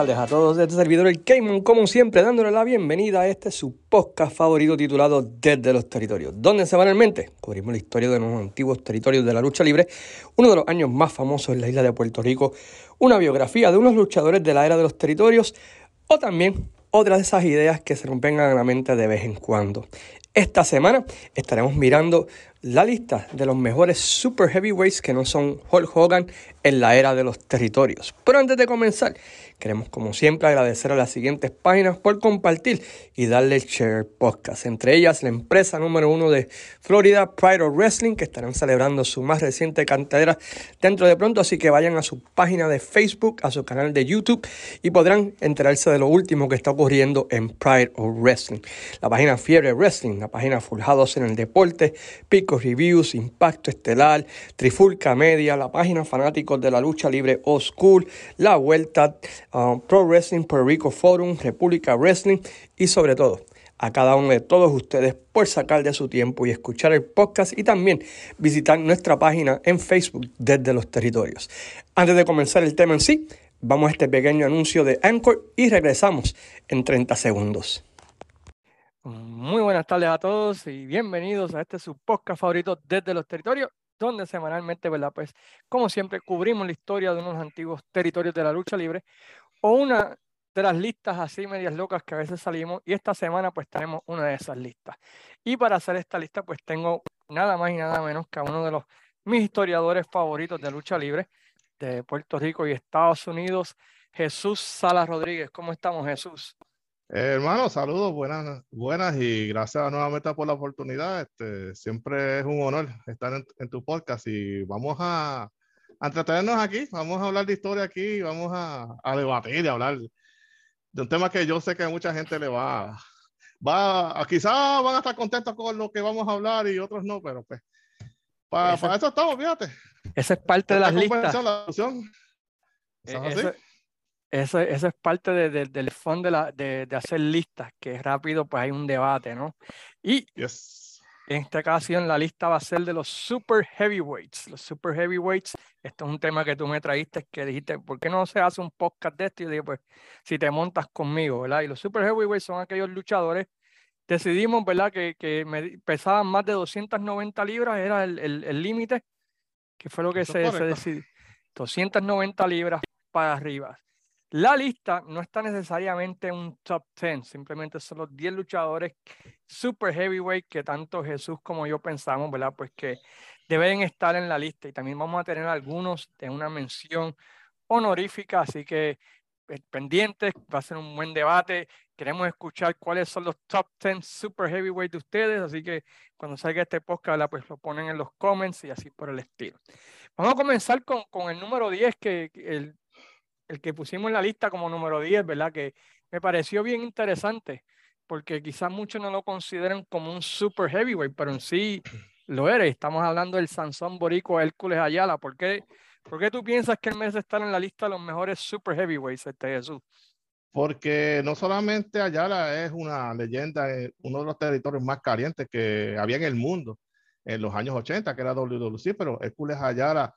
tardes a todos. Este servidor el Cayman, como siempre, dándole la bienvenida a este su podcast favorito titulado Desde los Territorios, donde semanalmente cubrimos la historia de los antiguos territorios de la lucha libre, uno de los años más famosos en la isla de Puerto Rico, una biografía de unos luchadores de la era de los territorios o también otras de esas ideas que se rompen en la mente de vez en cuando. Esta semana estaremos mirando la lista de los mejores super heavyweights que no son Hulk Hogan en la era de los territorios. Pero antes de comenzar, Queremos, como siempre, agradecer a las siguientes páginas por compartir y darle el share podcast. Entre ellas, la empresa número uno de Florida, Pride of Wrestling, que estarán celebrando su más reciente cantera dentro de pronto. Así que vayan a su página de Facebook, a su canal de YouTube y podrán enterarse de lo último que está ocurriendo en Pride of Wrestling. La página Fiebre Wrestling, la página Fuljados en el Deporte, Pico Reviews, Impacto Estelar, Trifulca Media, la página Fanáticos de la Lucha Libre Old School, La Vuelta Um, Pro Wrestling Puerto Rico Forum, República Wrestling y sobre todo a cada uno de todos ustedes por sacar de su tiempo y escuchar el podcast y también visitar nuestra página en Facebook desde los territorios. Antes de comenzar el tema en sí, vamos a este pequeño anuncio de Anchor y regresamos en 30 segundos. Muy buenas tardes a todos y bienvenidos a este su podcast favorito desde los territorios donde semanalmente, ¿verdad? Pues como siempre cubrimos la historia de unos antiguos territorios de la lucha libre o una de las listas así medias locas que a veces salimos y esta semana pues tenemos una de esas listas. Y para hacer esta lista pues tengo nada más y nada menos que a uno de los mis historiadores favoritos de lucha libre de Puerto Rico y Estados Unidos, Jesús Salas Rodríguez. ¿Cómo estamos, Jesús? Eh, hermano, saludos, buenas, buenas y gracias nuevamente por la oportunidad. Este, siempre es un honor estar en, en tu podcast y vamos a, a entretenernos aquí, vamos a hablar de historia aquí, vamos a, a debatir y hablar de un tema que yo sé que a mucha gente le va, va, quizás van a estar contentos con lo que vamos a hablar y otros no, pero pues, para, para eso estamos, fíjate. Esa es parte de las listas. La ¿Es eso, eso, es parte de, del fondo de, la, de, de, hacer listas, que rápido pues hay un debate, ¿no? Y yes. En esta ocasión la lista va a ser de los super heavyweights. Los super heavyweights, esto es un tema que tú me traíste, que dijiste, ¿por qué no se hace un podcast de esto? Y yo dije, pues, si te montas conmigo, ¿verdad? Y los super heavyweights son aquellos luchadores, decidimos, ¿verdad? Que, que pesaban más de 290 libras, era el límite, el, que fue lo que se, se decidió. 290 libras para arriba. La lista no está necesariamente un top 10, simplemente son los 10 luchadores super heavyweight que tanto Jesús como yo pensamos, ¿verdad? Pues que deben estar en la lista y también vamos a tener algunos de una mención honorífica, así que eh, pendientes, va a ser un buen debate. Queremos escuchar cuáles son los top 10 super heavyweight de ustedes, así que cuando salga este podcast, ¿verdad? pues lo ponen en los comments y así por el estilo. Vamos a comenzar con, con el número 10, que el, el que pusimos en la lista como número 10, ¿verdad? Que me pareció bien interesante, porque quizás muchos no lo consideran como un super heavyweight, pero en sí lo eres. Estamos hablando del Sansón Borico Hércules Ayala. ¿Por qué, ¿Por qué tú piensas que él merece estar en la lista de los mejores super heavyweights, este Jesús? Porque no solamente Ayala es una leyenda en uno de los territorios más calientes que había en el mundo en los años 80, que era WWC, pero Hércules Ayala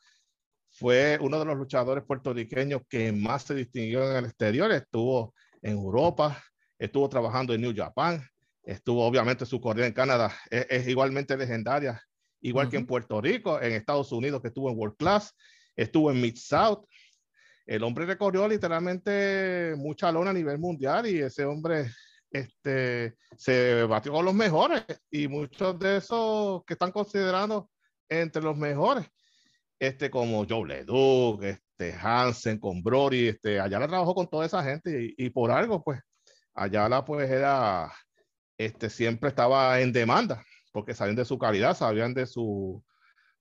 fue uno de los luchadores puertorriqueños que más se distinguió en el exterior. Estuvo en Europa, estuvo trabajando en New Japan, estuvo obviamente su corrida en Canadá, es, igualmente legendaria, igual que en Puerto Rico, en Estados Unidos, que estuvo en World Class, estuvo en Mid South. El hombre recorrió literalmente mucha lona a nivel mundial y ese hombre este, se batió con los mejores y muchos de esos que están considerados entre los mejores este, como Joe Leduc, este, Hansen, con Brody, este, Ayala trabajó con toda esa gente y, por algo, pues, Ayala, pues, era, este, siempre estaba en demanda, porque sabían de su calidad, sabían de su,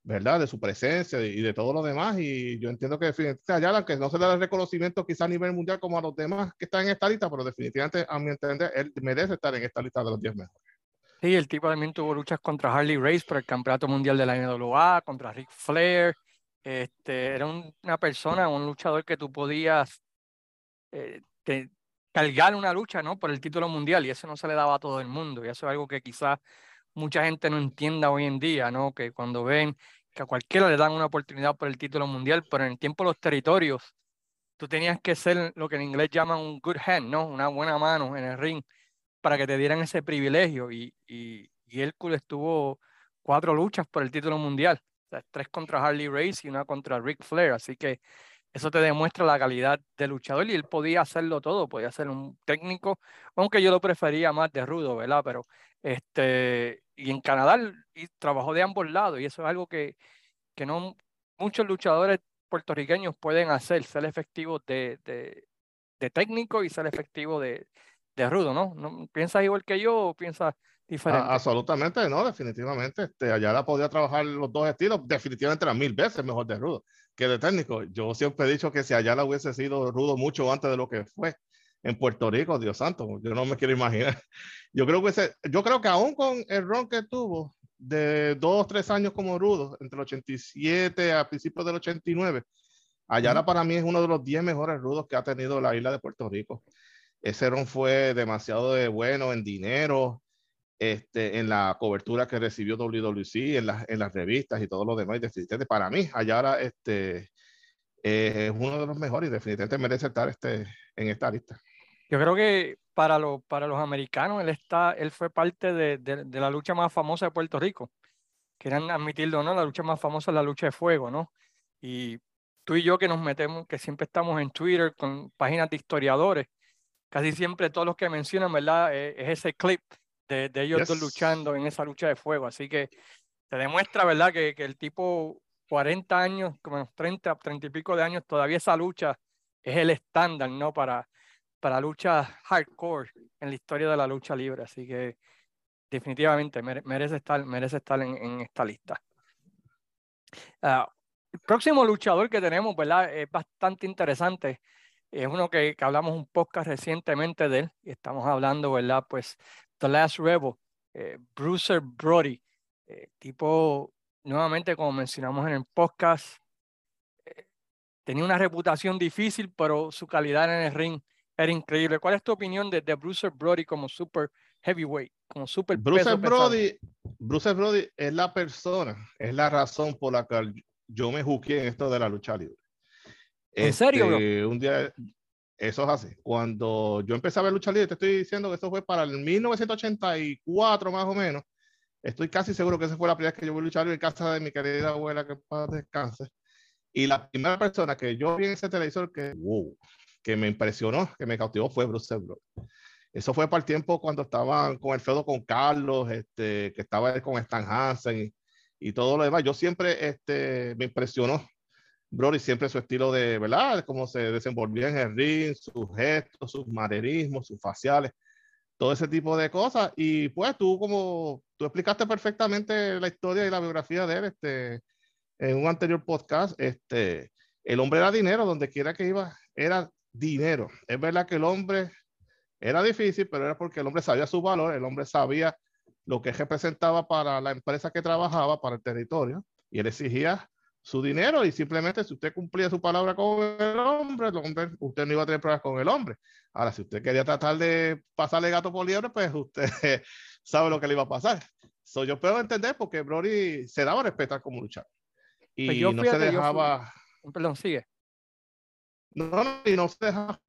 ¿verdad? De su presencia y de todo lo demás. Y yo entiendo que definitivamente Ayala, que no se le da el reconocimiento quizá a nivel mundial como a los demás que están en esta lista, pero definitivamente, a mi entender, él merece estar en esta lista de los 10 mejores. Sí, el tipo también tuvo luchas contra Harley Race por el campeonato mundial de la NWA, contra Rick Flair, este, era una persona, un luchador que tú podías eh, cargar una lucha ¿no? por el título mundial y eso no se le daba a todo el mundo. Y eso es algo que quizás mucha gente no entienda hoy en día, ¿no? que cuando ven que a cualquiera le dan una oportunidad por el título mundial, pero en el tiempo los territorios, tú tenías que ser lo que en inglés llaman un good hand, ¿no? Una buena mano en el ring para que te dieran ese privilegio. Y, y, y Hércules tuvo cuatro luchas por el título mundial. Tres contra Harley Race y una contra Ric Flair. Así que eso te demuestra la calidad del luchador y él podía hacerlo todo, podía ser un técnico, aunque yo lo prefería más de rudo, ¿verdad? Pero este, y en Canadá y trabajó de ambos lados y eso es algo que, que no muchos luchadores puertorriqueños pueden hacer, ser efectivos de, de, de técnico y ser efectivo de, de rudo, ¿no? ¿no? ¿Piensas igual que yo o piensas diferente? absolutamente, no, definitivamente. Este, Ayala podía trabajar los dos estilos, definitivamente era mil veces mejor de rudo que de técnico. Yo siempre he dicho que si Ayala hubiese sido rudo mucho antes de lo que fue en Puerto Rico, Dios santo, yo no me quiero imaginar. Yo creo que, yo creo que aún con el ron que tuvo de dos, tres años como rudo, entre el 87 a principios del 89, Ayala para mí es uno de los 10 mejores rudos que ha tenido la isla de Puerto Rico. Ese ron fue demasiado de bueno en dinero, este, en la cobertura que recibió WWC, en, en las revistas y todo lo demás. definitivamente, para mí, Ayala este, eh, es uno de los mejores y definitivamente merece estar este, en esta lista. Yo creo que para, lo, para los americanos, él, está, él fue parte de, de, la lucha más famosa de Puerto Rico. Quieran admitirlo no, la lucha más famosa es la lucha de fuego, ¿no? Y tú y yo que nos metemos, que siempre estamos en Twitter con páginas de historiadores, casi siempre todos los que mencionan, ¿verdad? Eh, es ese clip de, ellos dos luchando en esa lucha de fuego. Así que se demuestra, ¿verdad?, que, que el tipo 40 años, como 30, 30 y pico de años, todavía esa lucha es el estándar, ¿no? Para, para luchas hardcore en la historia de la lucha libre. Así que definitivamente merece estar, merece estar en, en esta lista. Uh, el próximo luchador que tenemos, ¿verdad? Es bastante interesante. Es uno que, que, hablamos un podcast recientemente de él y estamos hablando, ¿verdad? Pues The Last Rebel, eh, Bruiser Brody, eh, tipo, nuevamente como mencionamos en el podcast, eh, tenía una reputación difícil, pero su calidad en el ring era increíble. ¿Cuál es tu opinión de, de Bruiser Brody como super heavyweight, como super Bruiser Brody, Bruiser Brody es la persona, es la razón por la que yo me juzgué en esto de la lucha libre. ¿En serio, bro? Este, un día, eso es así. Cuando yo empecé a ver lucha libre, te estoy diciendo que eso fue para el 1984 más o menos. Estoy casi seguro que esa fue la primera vez que yo vi luchar en casa de mi querida abuela que para descanse. Y la primera persona que yo vi en ese televisor que, wow, que me impresionó, que me cautivó fue Bruce Bro. Eso fue para el tiempo cuando estaban con el feudo con Carlos, este, que estaba con Stan Hansen y, y, todo lo demás. Yo siempre este, me impresionó Brody siempre su estilo de, ¿verdad? Cómo se desenvolvía en el ring, sus gestos, sus manerismos, sus faciales, todo ese tipo de cosas. Y pues tú como, tú explicaste perfectamente la historia y la biografía de él este, en un anterior podcast. Este, el hombre era dinero, donde quiera que iba, era dinero. Es verdad que el hombre era difícil, pero era porque el hombre sabía su valor, el hombre sabía lo que representaba para la empresa que trabajaba, para el territorio, y él exigía su dinero y simplemente si usted cumplía su palabra con el hombre, usted no iba a tener problemas con el hombre. Ahora, si usted quería tratar de pasarle gato por liebre, pues usted sabe lo que le iba a pasar. So, yo puedo entender porque Brody se daba a respetar como luchar. Y pues no se dejaba... Perdón, sigue. No, no, y no se dejaba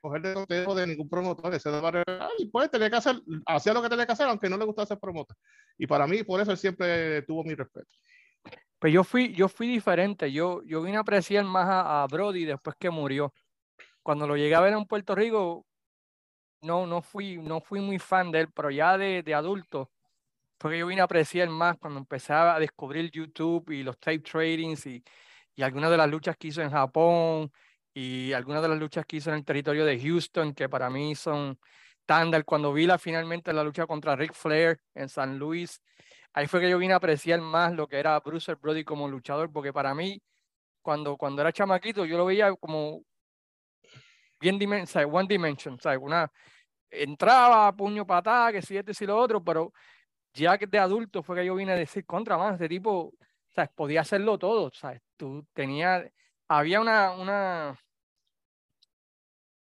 coger de consejo de ningún promotor. Se daba y pues tenía que hacer, hacía lo que tenía que hacer, aunque no le gustaba ser promotor. Y para mí, por eso él siempre tuvo mi respeto. Pues yo fui, yo fui diferente. Yo, yo vine a apreciar más a, Brody después que murió. Cuando lo llegué a ver en Puerto Rico, no, no fui, no fui muy fan de él, pero ya de, de adulto, fue que yo vine a apreciar más cuando empecé a descubrir YouTube y los tape tradings y, y algunas de las luchas que hizo en Japón y algunas de las luchas que hizo en el territorio de Houston, que para mí son estándar. Cuando vi la, finalmente la lucha contra Ric Flair en San Luis, ahí fue que yo vine a apreciar más lo que era Bruce Brody como luchador, porque para mí, cuando, cuando era chamaquito, yo lo veía como bien dimension, one dimension, ¿sabes? Una, entraba, puño patada, que si este, si lo otro, pero ya que de adulto fue que yo vine a decir contra más, de tipo, ¿sabes? Podía hacerlo todo, ¿sabes? Tú tenías, había una, una,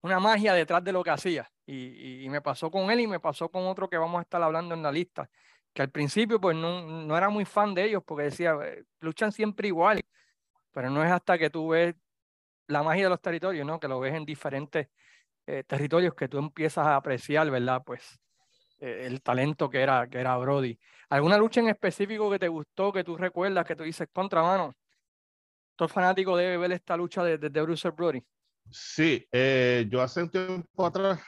una magia detrás de lo que hacía. Y, y, me pasó con él y me pasó con otro que vamos a estar hablando en la lista, que al principio pues no, no era muy fan de ellos porque decía, eh, luchan siempre igual, pero no es hasta que tú ves la magia de los territorios, ¿no? Que lo ves en diferentes eh, territorios que tú empiezas a apreciar, ¿verdad? Pues eh, el talento que era, que era Brody. ¿Alguna lucha en específico que te gustó, que tú recuerdas, que tú dices, contra mano? Todo fanático debe ver esta lucha de, de, Bruce Brody. Sí, yo hace un tiempo atrás,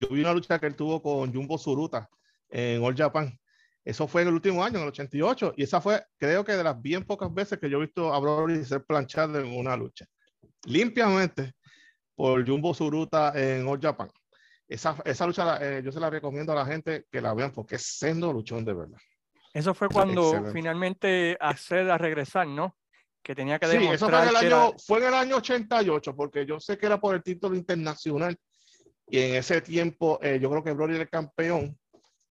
yo vi una lucha que él tuvo con Jumbo Suruta en All Japan. Eso fue en el último año, en el 88, y esa fue, creo que de las bien pocas veces que yo he visto a Brody ser planchado en una lucha. Limpiamente por Jumbo Suruta en All Japan. Esa, esa lucha eh, yo se la recomiendo a la gente que la vean porque es sendo luchón de verdad. Eso fue cuando finalmente accede a regresar, ¿no? Que tenía que demostrar. Sí, eso fue en, el año, fue en el año 88, porque yo sé que era por el título internacional y en ese tiempo eh, yo creo que Brody era el campeón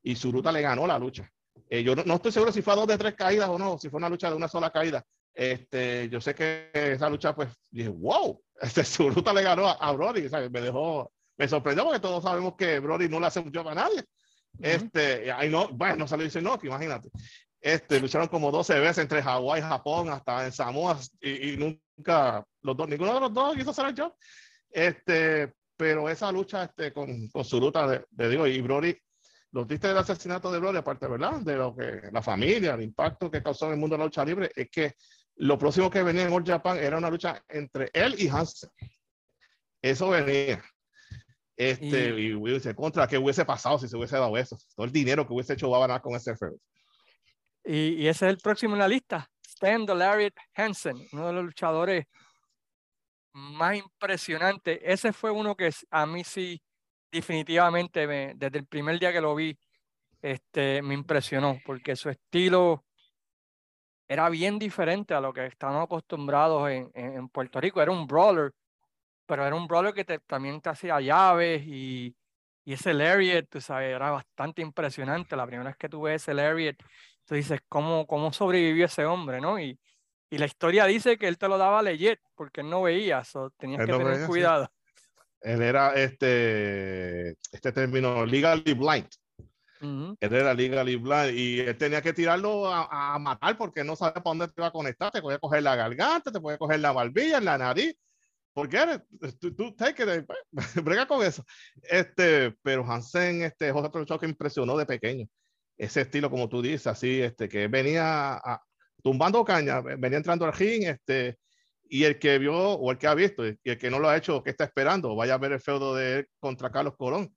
y Suruta le ganó la lucha. Eh, yo no, estoy seguro si fue a dos de tres caídas o no, si fue una lucha de una sola caída. Este, yo sé que esa lucha, pues, dije, wow, este Suruta le ganó a, Brody, me dejó, me sorprendió porque todos sabemos que Brody no le hace un job a nadie. Este, ahí no, bueno, no salió no, que imagínate. Este, lucharon como 12 veces entre Hawái, Japón, hasta en Samoa, y, nunca, los dos, ninguno de los dos quiso hacer el job. Este, pero esa lucha este, con, con Suruta, le digo, y Brody los diste del asesinato de Gloria, aparte, ¿verdad? De lo que la familia, el impacto que causó en el mundo de la lucha libre, es que lo próximo que venía en All Japan era una lucha entre él y Hansen. Eso venía. Este, y, y contra, ¿qué hubiese pasado si se hubiese dado eso? Todo el dinero que hubiese hecho va a ganar con ese feudo. Y, y, ese es el próximo en la lista, Stan Lariat Hansen, uno de los luchadores más impresionantes. Ese fue uno que a mí sí definitivamente desde el primer día que lo vi, este, me impresionó, porque su estilo era bien diferente a lo que estamos acostumbrados en, en, Puerto Rico. Era un brawler, pero era un brawler que también te hacía llaves y, y ese lariat, tú sabes, era bastante impresionante. La primera vez que tuve ese lariat, tú dices, ¿cómo, cómo sobrevivió ese hombre, no? Y, y la historia dice que él te lo daba legit porque él no veía, so tenías que tener cuidado él era este, este término legally blind. Él era legally blind y él tenía que tirarlo a, matar porque no sabía para dónde te iba a conectar. Te podía coger la garganta, te podía coger la barbilla, la nariz. Porque eres, tú, tú take it, pues, brega con eso. Este, pero Hansen, este, José otro que impresionó de pequeño. Ese estilo, como tú dices, así, este, que venía a, tumbando caña, venía entrando al ring, este, y el que vio o el que ha visto y el que no lo ha hecho, que está esperando, vaya a ver el feudo de él contra Carlos Colón.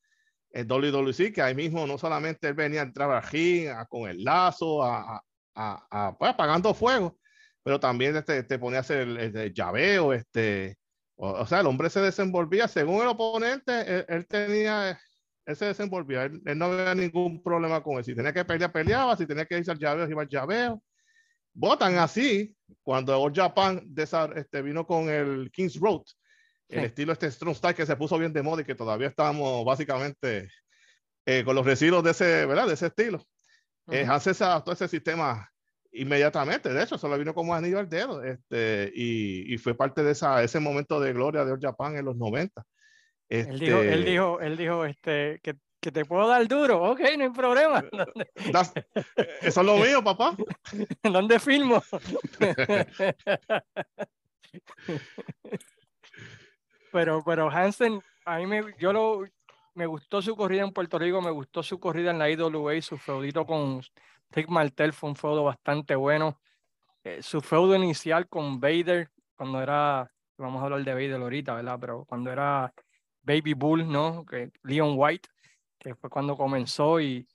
En WWE, que ahí mismo no solamente él venía a entrar a ring, con el lazo, a, a, a pues, apagando fuego, pero también este, te ponía a hacer el, llaveo, este, o, sea, el hombre se desenvolvía según el oponente, él, tenía, él se desenvolvía, él, no había ningún problema con él, si tenía que pelear, peleaba, si tenía que irse al llaveo, iba al llaveo, votan así cuando All Japan este, vino con el King's Road, el estilo este Strong Style que se puso bien de moda y que todavía estamos básicamente eh, con los residuos de ese, ¿verdad? De ese estilo. Uh hace todo ese sistema inmediatamente. De hecho, solo vino como anillo al dedo este, y, y, fue parte de esa, ese momento de gloria de All Japan en los 90. Él dijo, él este dijo, él dijo este, que que te puedo dar duro, ok, no hay problema. Eso es lo mío, papá. ¿Dónde filmo? pero, pero Hansen, a mí me, yo lo, me gustó su corrida en Puerto Rico, me gustó su corrida en la IWA, su feudito con Rick Martel fue un feudo bastante bueno. Eh, su feudo inicial con Vader, cuando era, vamos a hablar de Vader ahorita, ¿verdad? Pero cuando era Baby Bull, ¿no? Que Leon White, que fue cuando comenzó y,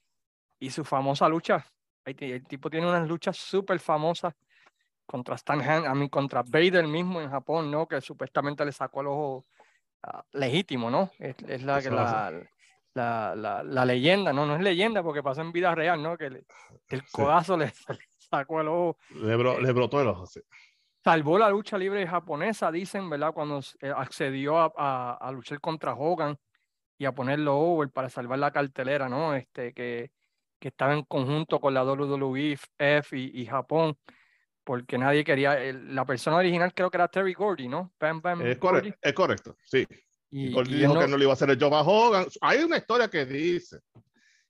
y su famosa lucha. El tipo tiene unas luchas súper famosas contra Stan Han, a mí contra Vader mismo en Japón, ¿no? Que supuestamente le sacó el ojo ah, legítimo, ¿no? Es, es la, la, la, la, leyenda, ¿no? No es leyenda porque pasó en vida real, ¿no? Que el codazo le, sacó el ojo. Le, eh, brotó el ojo, sí. Salvó la lucha libre japonesa, dicen, ¿verdad? Cuando eh, accedió a, a, a luchar contra Hogan y a ponerlo over para salvar la cartelera, ¿no? Este, que, que estaba en conjunto con la WWF y, Japón, porque nadie quería, la persona original creo que era Terry Gordy, ¿no? es, correcto, es correcto, sí. Y, Gordy dijo que no le iba a hacer el job a Hogan. Hay una historia que dice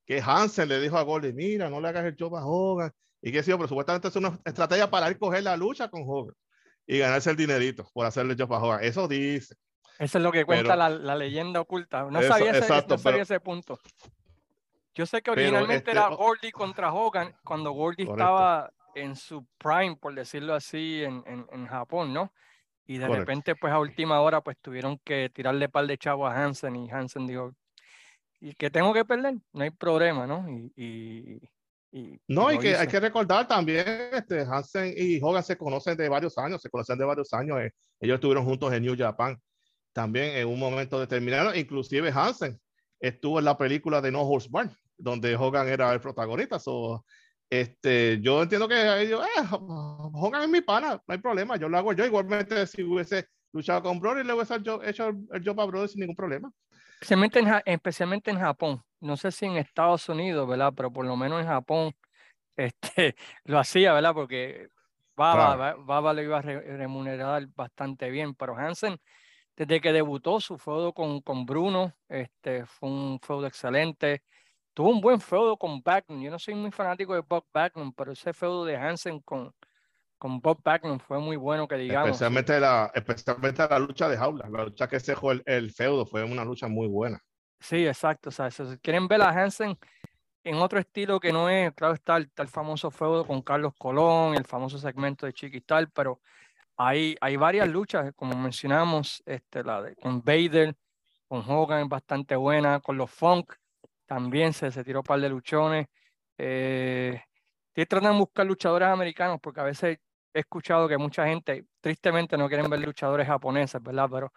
que Hansen le dijo a Gordy, mira, no le hagas el job a Hogan. Y que sí, pero supuestamente es una estrategia para ir coger la lucha con Hogan. y ganarse el dinerito por hacerle yo para Eso dice. Eso es lo que cuenta la, la, leyenda oculta. No sabía, ese, exacto, no sabía ese punto. Yo sé que originalmente era este, Gordy contra Hogan cuando Gordy estaba en su prime, por decirlo así, en, en, en Japón, ¿no? Y de repente, pues a última hora, pues tuvieron que tirarle par de chavo a Hansen y Hansen dijo, ¿y qué tengo que perder? No hay problema, ¿no? Y, y, no, y que hay que recordar también, este, Hansen y Hogan se conocen de varios años, se conocen de varios años, eh, ellos estuvieron juntos en New Japan también en un momento determinado, inclusive Hansen estuvo en la película de No Horse Barn, donde Hogan era el protagonista, so, este, yo entiendo que ellos, eh, Hogan es mi pana, no hay problema, yo lo hago yo igualmente si hubiese luchado con Brody, le hubiese hecho, el, job a Brody sin ningún problema. Especialmente en, especialmente en Japón, no sé si en Estados Unidos, ¿verdad? Pero por lo menos en Japón este, lo hacía, ¿verdad? Porque Baba, Baba le iba a remunerar bastante bien, pero Hansen, desde que debutó su feudo con, con Bruno, este, fue un feudo excelente tuvo un buen feudo con Backlund. Yo no soy muy fanático de Bob Backlund, pero ese feudo de Hansen con, con Bob Backlund fue muy bueno, que digamos. Especialmente la, especialmente la lucha de jaula, la lucha que se el, el, feudo fue una lucha muy buena. Sí, exacto. O sea, si quieren ver a Hansen en otro estilo que no es, claro está el, famoso feudo con Carlos Colón, el famoso segmento de Chiquital, pero hay, hay varias luchas, como mencionamos, este, la de, con Vader, con Hogan bastante buena, con los Funk, también se, se tiró un par de luchones. Eh, estoy tratando de buscar luchadores americanos porque a veces he escuchado que mucha gente tristemente no quieren ver luchadores japoneses, ¿verdad? Pero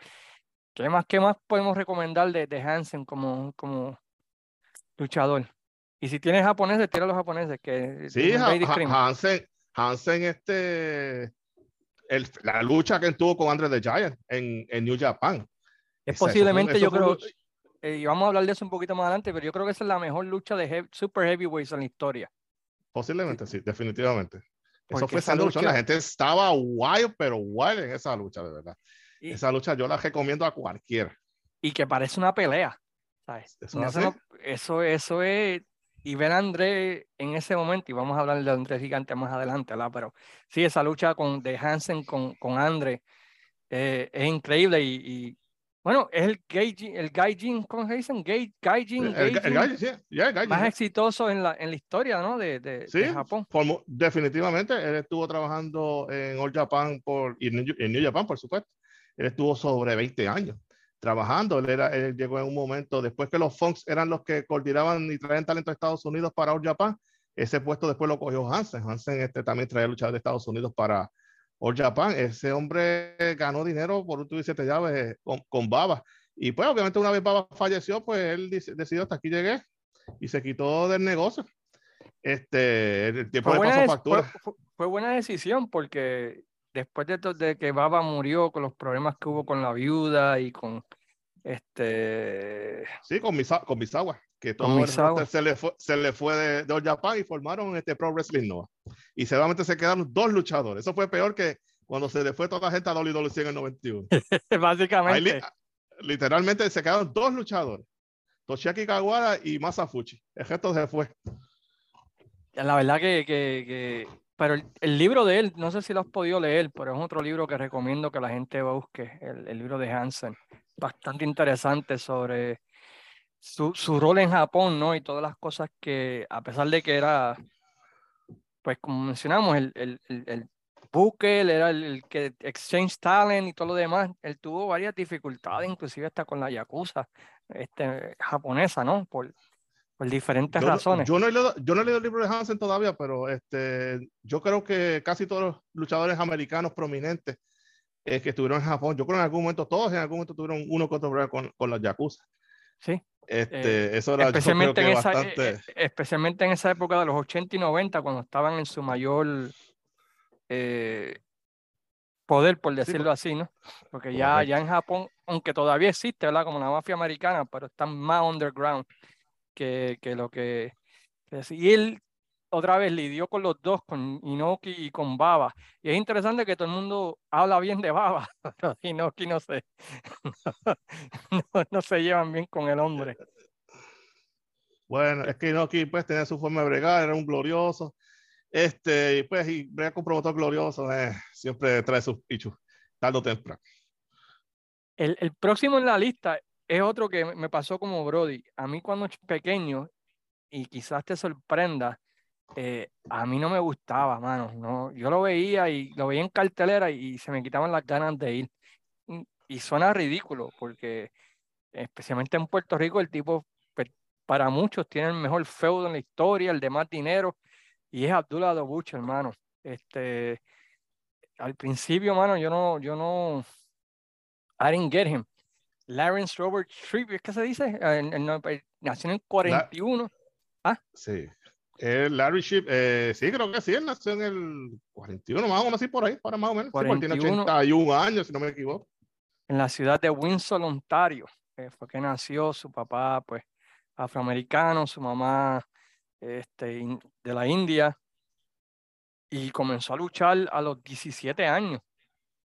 ¿qué más, qué más podemos recomendar de, de Hansen como, como luchador? Y si tienes japoneses, tira a los japoneses. Que sí, Hansen, Hansen, este, el, la lucha que tuvo con Andre the Giant en, en New Japan. Es posiblemente, yo creo, eh, y vamos a hablar de eso un poquito más adelante, pero yo creo que esa es la mejor lucha de super heavyweights en la historia. Posiblemente, sí, definitivamente. Eso fue esa lucha, la gente estaba wild, pero wild en esa lucha, de verdad. esa lucha yo la recomiendo a cualquiera. Y que parece una pelea, ¿sabes? Eso, eso, es, y ver a André en ese momento, y vamos a hablar de André Gigante más adelante, ¿verdad? Pero sí, esa lucha con, de Hansen con, con André eh, es increíble y bueno, es el gaijin, el gaijin, ¿cómo se dicen? gaijin, el, el, sí, más exitoso en la, en la historia, ¿no? De, de, sí, Japón. Formó, definitivamente, él estuvo trabajando en All Japan por, y en New Japan, por supuesto. Él estuvo sobre 20 años trabajando. Él, era, él llegó en un momento, después que los Funks eran los que coordinaban y traían talento a Estados Unidos para All Japan, ese puesto después lo cogió Hansen. Hansen este, también traía luchadores de Estados Unidos para, All Japan. Ese hombre ganó dinero por un tubo y siete llaves con, con, Baba. Y pues obviamente una vez Baba falleció, pues él decidió hasta aquí llegué y se quitó del negocio. Este, el tiempo fue, buena, factura. Fue, buena decisión porque después de, de, que Baba murió con los problemas que hubo con la viuda y con este... Sí, con, Misa, con Misawa que todo el se le fue, se le fue de, de All Japan y formaron este Pro Wrestling Nova. Y solamente se quedaron dos luchadores. Eso fue peor que cuando se le fue toda la gente a WWE en el 91. Básicamente. literalmente se quedaron dos luchadores. Toshiaki Kawara y Masafuchi. El resto se fue. La verdad que, que, que... pero el, libro de él, no sé si lo has podido leer, pero es otro libro que recomiendo que la gente busque, el, el libro de Hansen. Bastante interesante sobre su, su, rol en Japón, ¿no? Y todas las cosas que, a pesar de que era, pues como mencionamos, el, el, el, buque, él era el, que exchange talent y todo lo demás, él tuvo varias dificultades, inclusive hasta con la Yakuza este, japonesa, ¿no? Por diferentes razones. Yo no, he leído, yo no he leído el libro de Hansen todavía, pero este, yo creo que casi todos los luchadores americanos prominentes eh, que estuvieron en Japón, yo creo que en algún momento, todos en algún momento tuvieron uno que otro con, con la Yakuza. Sí. Este, eh, eso era especialmente, en esa, bastante... Eh, especialmente en esa época de los 80 y 90, cuando estaban en su mayor eh, poder, por decirlo así, ¿no? Porque ya, ya en Japón, aunque todavía existe, ¿verdad? Como la mafia americana, pero están más underground que, que lo que... que y él otra vez lidió con los dos, con Inoki y con Baba. Y es interesante que todo el mundo habla bien de Baba, pero Inoki no se, no, se llevan bien con el hombre. Bueno, es que Inoki pues tenía su forma de bregar, era un glorioso. Este, y pues, y brega con promotor glorioso, eh, siempre trae sus pichos, tarde o temprano. El, el, próximo en la lista es otro que me pasó como Brody. A mí cuando pequeño, y quizás te sorprenda, eh, a mí no me gustaba, mano. No, yo lo veía y lo veía en cartelera y, se me quitaban las ganas de ir. Mm, y suena ridículo porque, especialmente en Puerto Rico, el tipo, pues, para muchos, tiene el mejor feudo en la historia, el de más dinero, y es Abdullah Dobuch, hermano. Este, al principio, mano, yo no, yo no, I didn't get him. Lawrence Robert Tripp, ¿es que se dice? nació en el 41. ¿Ah? Sí. Larry Ship, eh, sí, creo que sí, él nació en el 41, más o menos así por ahí, para más o menos. 41, sí, tiene 81 años, si no me equivoco. En la ciudad de Windsor, Ontario, eh, fue que nació su papá, pues, afroamericano, su mamá este, de la India, y comenzó a luchar a los 17 años,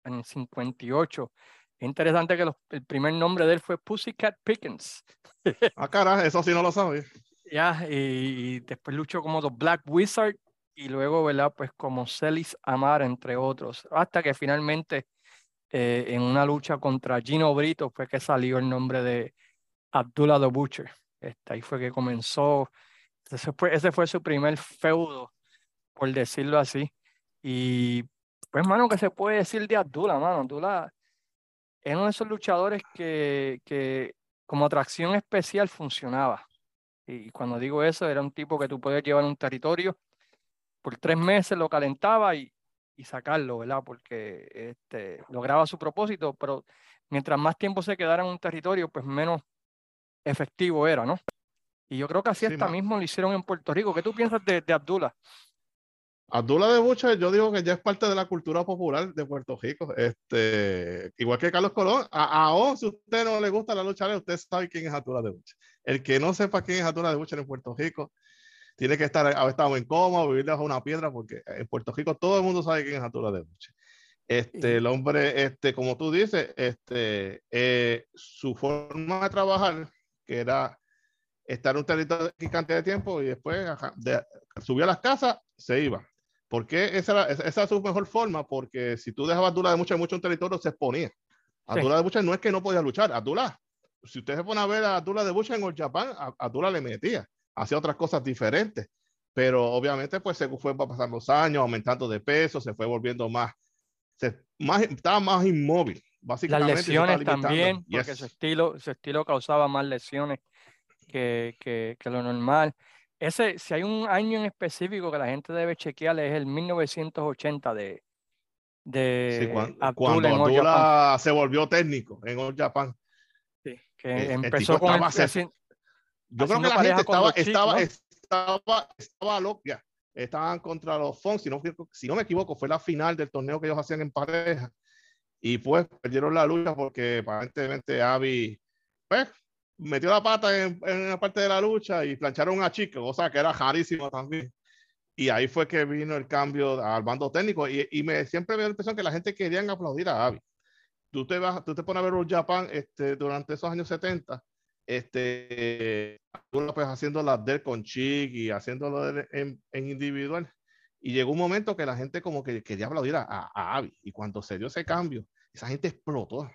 en el 58. Es interesante que el primer nombre de él fue Pussycat Pickens. ah, cara, eso sí no lo sabía. Ya, y, después luchó como The Black Wizard y luego, ¿verdad? Pues como Celis Amar, entre otros, hasta que finalmente eh, en una lucha contra Gino Brito fue que salió el nombre de Abdullah the Butcher. Este, ahí fue que comenzó, ese fue, ese fue su primer feudo, por decirlo así. Y pues, mano, ¿qué se puede decir de Abdullah, mano? Abdullah es uno de esos luchadores que, que como atracción especial funcionaba. Y cuando digo eso, era un tipo que tú podías llevar a un territorio, por tres meses lo calentaba y, y sacarlo, ¿verdad? Porque este, lograba su propósito, pero mientras más tiempo se quedara en un territorio, pues menos efectivo era, ¿no? Y yo creo que así hasta mismo lo hicieron en Puerto Rico. ¿Qué tú piensas de, de Abdullah? Abdullah de Bucha, yo digo que ya es parte de la cultura popular de Puerto Rico. Este, igual que Carlos Colón, a, a si usted no le gusta la lucha usted sabe quién es Abdullah de Bucha. El que no sepa quién es Abdullah de Bucha en Puerto Rico, tiene que estar, haber estado en coma, vivir bajo una piedra, porque en Puerto Rico todo el mundo sabe quién es Abdullah de Bucha. Este, el hombre, este, como tú dices, este, eh, su forma de trabajar, que era estar un territorio de cantidad de tiempo y después de, subía a las casas, se iba ¿Por qué esa, esa es su mejor forma? Porque si tú dejabas a Abdullah de mucho en mucho territorio, se exponía. Abdullah de Bucha no es que no podía luchar. Abdullah, si usted se pone a ver a Abdullah de Bucha en el Japón, Abdullah le metía, hacía otras cosas diferentes. Pero obviamente, pues se fue pasando los años, aumentando de peso, se fue volviendo más, se, más estaba más inmóvil. Básicamente, Las lesiones también, porque su, estilo, su estilo causaba más lesiones que, que, que lo normal. Ese, si hay un año en específico que la gente debe chequear, es el 1980 de, de sí, cuando, Abdullah, se volvió técnico en All Japan. Sí, que empezó con el, Yo creo que la gente estaba, estaba, estaba, estaba loca. Estaban contra los Fons, si no, si no me equivoco, fue la final del torneo que ellos hacían en pareja. Y pues perdieron la lucha porque aparentemente Avi, pues, metió la pata en, en una parte de la lucha y plancharon a Chico, o sea que era rarísimo también. Y ahí fue que vino el cambio al bando técnico y, y me, siempre me dio la impresión que la gente quería aplaudir a Avi. Tú te, vas, tú te pones a ver un Japan este, durante esos años 70, este, pues haciendo las del con Chic y haciéndolo en, en, individual. Y llegó un momento que la gente como que quería aplaudir a, a, a Avi. Y cuando se dio ese cambio, esa gente explotó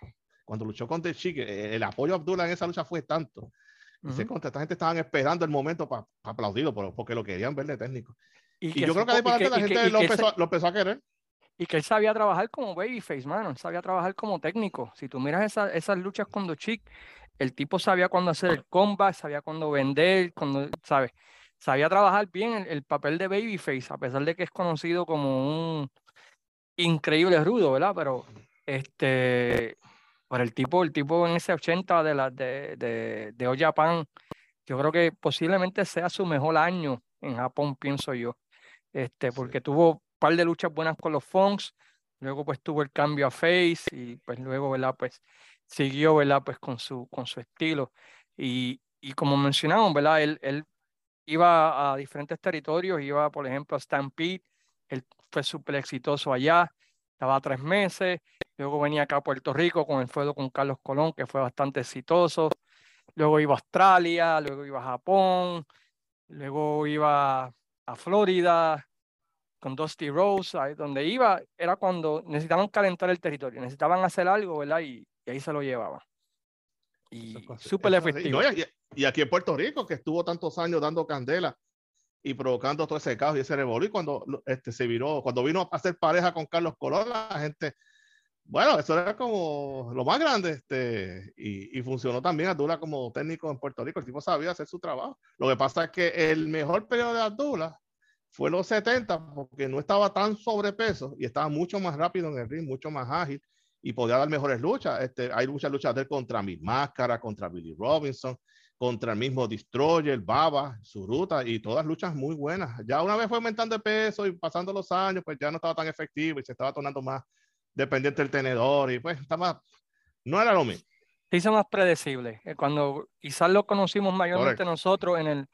cuando luchó contra el Chique, eh, el apoyo a Abdullah en esa lucha fue tanto. se contra, esta gente estaban esperando el momento para aplaudirlo porque lo querían ver de técnico. Y, yo creo que, para la gente lo, empezó, a querer. Y que él sabía trabajar como babyface, mano. Él sabía trabajar como técnico. Si tú miras esas luchas con The Chic, el tipo sabía cuándo hacer el combat, sabía cuándo vender, cuando, ¿sabes? Sabía trabajar bien el, el papel de babyface, a pesar de que es conocido como un increíble rudo, ¿verdad? Pero este para el tipo, el tipo en ese 80 de, la, de, de, de Japan, yo creo que posiblemente sea su mejor año en Japón, pienso yo. Este, porque tuvo un par de luchas buenas con los Fonks, luego pues tuvo el cambio a Face y pues luego, ¿verdad? Pues siguió, ¿verdad? Pues con su, con su estilo. Y, y como mencionamos, ¿verdad? Él, él iba a diferentes territorios, iba, por ejemplo, a Stampede, él fue súper exitoso allá, estaba tres meses, Luego venía acá a Puerto Rico con el fuego con Carlos Colón, que fue bastante exitoso. Luego iba a Australia, luego iba a Japón, luego iba a Florida, con Dusty Rose, ahí donde iba, era cuando necesitaban calentar el territorio, necesitaban hacer algo, ¿verdad? Y, ahí se lo llevaban. Y súper efectivo. y, aquí en Puerto Rico, que estuvo tantos años dando candela y provocando todo ese caos y ese revolú, y cuando este, se viró, cuando vino a hacer pareja con Carlos Colón, la gente bueno, eso era como lo más grande, este, y, y funcionó también Abdullah como técnico en Puerto Rico. El tipo sabía hacer su trabajo. Lo que pasa es que el mejor periodo de Abdullah fue los 70 porque no estaba tan sobrepeso y estaba mucho más rápido en el ring, mucho más ágil y podía dar mejores luchas. Este, hay muchas luchas de él contra Mil Máscara, contra Billy Robinson, contra el mismo Destroyer, Baba, Suruta y todas luchas muy buenas. Ya una vez fue aumentando de peso y pasando los años, pues ya no estaba tan efectivo y se estaba tornando más dependiente del tenedor y pues estaba, no era lo mismo. Se hizo más predecible. Eh, cuando quizás lo conocimos mayormente nosotros en el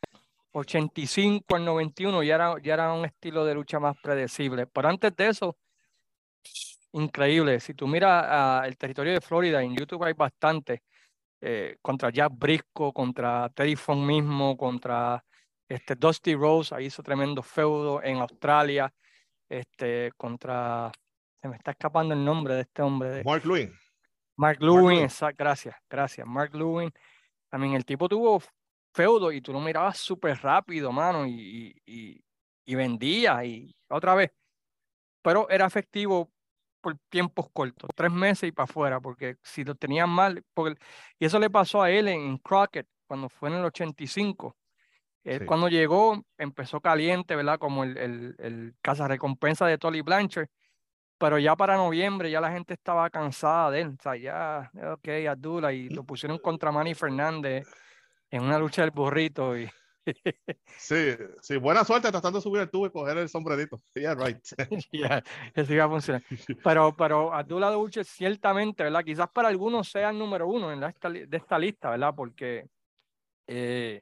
85 al 91 ya era, ya era un estilo de lucha más predecible. Pero antes de eso, increíble. Si tú miras el territorio de Florida, en YouTube hay bastante. Eh, contra Jack Brisco, contra Teddy Fong mismo, contra este Dusty Rose, ahí hizo tremendo feudo en Australia, este, contra se me está escapando el nombre de este hombre. Mark Lewin. Mark Lewin, gracias, gracias. Mark Lewin. También el tipo tuvo feudo y tú lo mirabas súper rápido, mano, y, y, y, vendía y otra vez. Pero era efectivo por tiempos cortos, tres meses y para afuera, porque si lo tenían mal, porque, y eso le pasó a él en Crockett cuando fue en el 85. Él cuando llegó empezó caliente, ¿verdad? Como el, el, el recompensa de Tolly Blanchard pero ya para noviembre ya la gente estaba cansada de él. O sea, ya, ok, Abdullah, y lo pusieron contra Manny Fernández en una lucha del burrito. Y... sí, sí, buena suerte tratando de subir el tubo y coger el sombrerito. Yeah, right. yeah, eso iba a funcionar. Pero, pero Abdullah Dulce ciertamente, ¿verdad? Quizás para algunos sea el número uno en la, de esta lista, ¿verdad? Porque eh,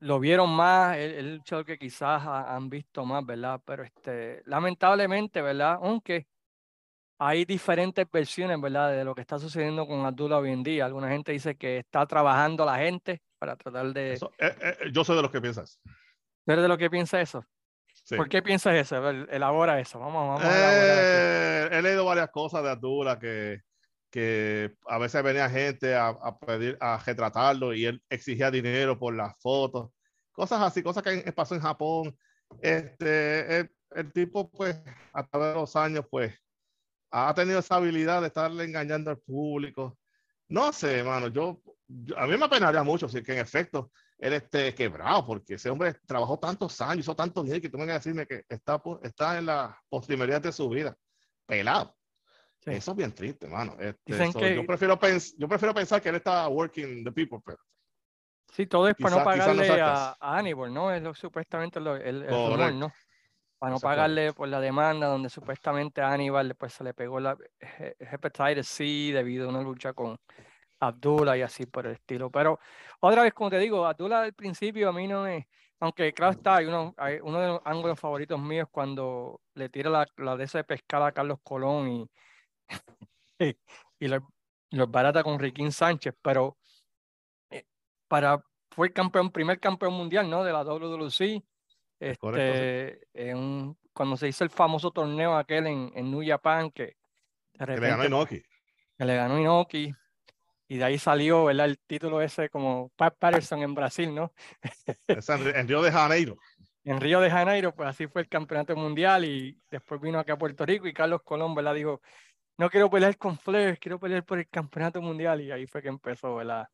lo vieron más, el, el luchador que quizás han visto más, ¿verdad? Pero este, lamentablemente, ¿verdad? Aunque hay diferentes versiones, ¿verdad? De lo que está sucediendo con Abdullah hoy en día. Alguna gente dice que está trabajando la gente para tratar de... Eh, eh, yo soy de los que piensas. ¿Eres de lo que piensa eso? ¿Por qué piensas eso? Elabora eso. Vamos, vamos eh, He leído varias cosas de Abdullah que, que a veces venía gente a, a, pedir, a retratarlo y él exigía dinero por las fotos, cosas así, cosas que pasó en Japón. Este, el, tipo, pues, a través de los años, pues, ha tenido esa habilidad de estarle engañando al público. No sé, hermano, yo, a mí me apenaría mucho si que en efecto él esté quebrado, porque ese hombre trabajó tantos años, hizo tantos días que tú vengas a decirme que está, está en la postrimería de su vida, pelado. Eso es bien triste, mano. Este, yo, prefiero yo prefiero pensar que él está working the people. Pero... Sí, todo es para no pagarle a, a, Aníbal, ¿no? Es lo, supuestamente lo, el, el rumor, ¿no? Para no pagarle por la demanda donde supuestamente a Aníbal pues, se le pegó la hepatitis C debido a una lucha con Abdullah y así por el estilo. Pero otra vez, como te digo, Abdullah al principio a mí no me... Aunque claro está, hay uno, hay uno de los ángulos favoritos míos cuando le tira la, la de esa de pescada a Carlos Colón y y los lo barata con Riquín Sánchez, pero eh, para fue el campeón, primer campeón mundial, ¿no? De la WWC. Este, en, cuando se hizo el famoso torneo aquel en, en New Japan que, le ganó Inoki. Que le ganó Inoki. Y de ahí salió ¿verdad? el título ese como Pat Patterson en Brasil, ¿no? en Río de Janeiro. En Río de Janeiro, pues así fue el campeonato mundial y después vino acá a Puerto Rico y Carlos Colón, ¿verdad? Dijo, no quiero pelear con Flair, quiero pelear por el campeonato mundial. Y ahí fue que empezó ¿verdad?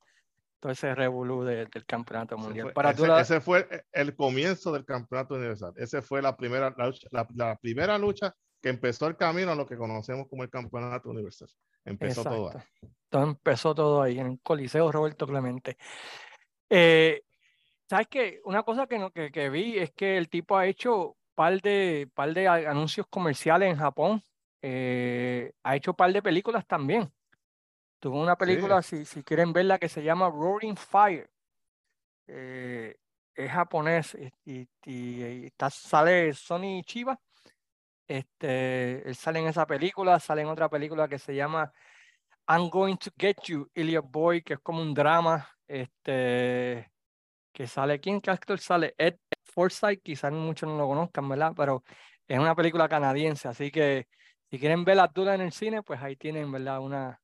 todo ese revolú del campeonato mundial. Para ese, ese, fue el comienzo del campeonato universal. Esa fue la primera, la, la, primera lucha que empezó el camino a lo que conocemos como el campeonato universal. Empezó todo ahí. Todo empezó todo ahí, en el Coliseo Roberto Clemente. Eh, ¿Sabes qué? Una cosa que, no, que, que, vi es que el tipo ha hecho par de, par de anuncios comerciales en Japón eh, ha hecho par de películas también. Tuvo una película, si, si quieren verla, que se llama Roaring Fire. Eh, es japonés y, y, está, sale Sony Chiba. Este, él sale en esa película, sale en otra película que se llama I'm Going to Get You, Ilya Boy, que es como un drama. Este, que sale, ¿quién qué actor sale? Ed, Forsyth, quizás muchos no lo conozcan, ¿verdad? Pero es una película canadiense, así que si quieren ver la duda en el cine, pues ahí tienen, ¿verdad? Una,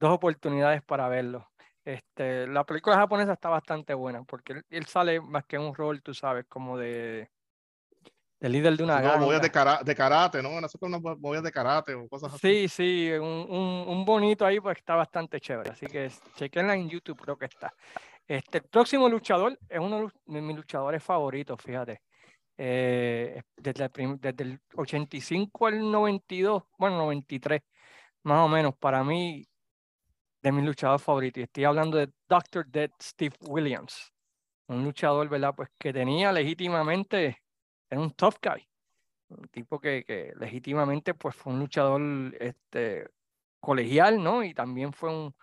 dos oportunidades para verlo. Este, la película japonesa está bastante buena porque él, sale más que un rol, tú sabes, como de, de líder de una no, de, de, karate, ¿no? No unas movidas de karate o cosas así. Sí, sí, un, un, un, bonito ahí, pues está bastante chévere. Así que chequenla en YouTube, creo que está. Este, el próximo luchador es uno de mis luchadores favoritos, fíjate. Eh, desde, el, desde el 85 al 92, bueno, 93, más o menos, para mí de mis luchadores favoritos. Estoy hablando de Dr. Dead Steve Williams, un luchador, ¿verdad? Pues que tenía legítimamente, era un tough guy, un tipo que, que legítimamente pues fue un luchador este, colegial, ¿no? Y también fue un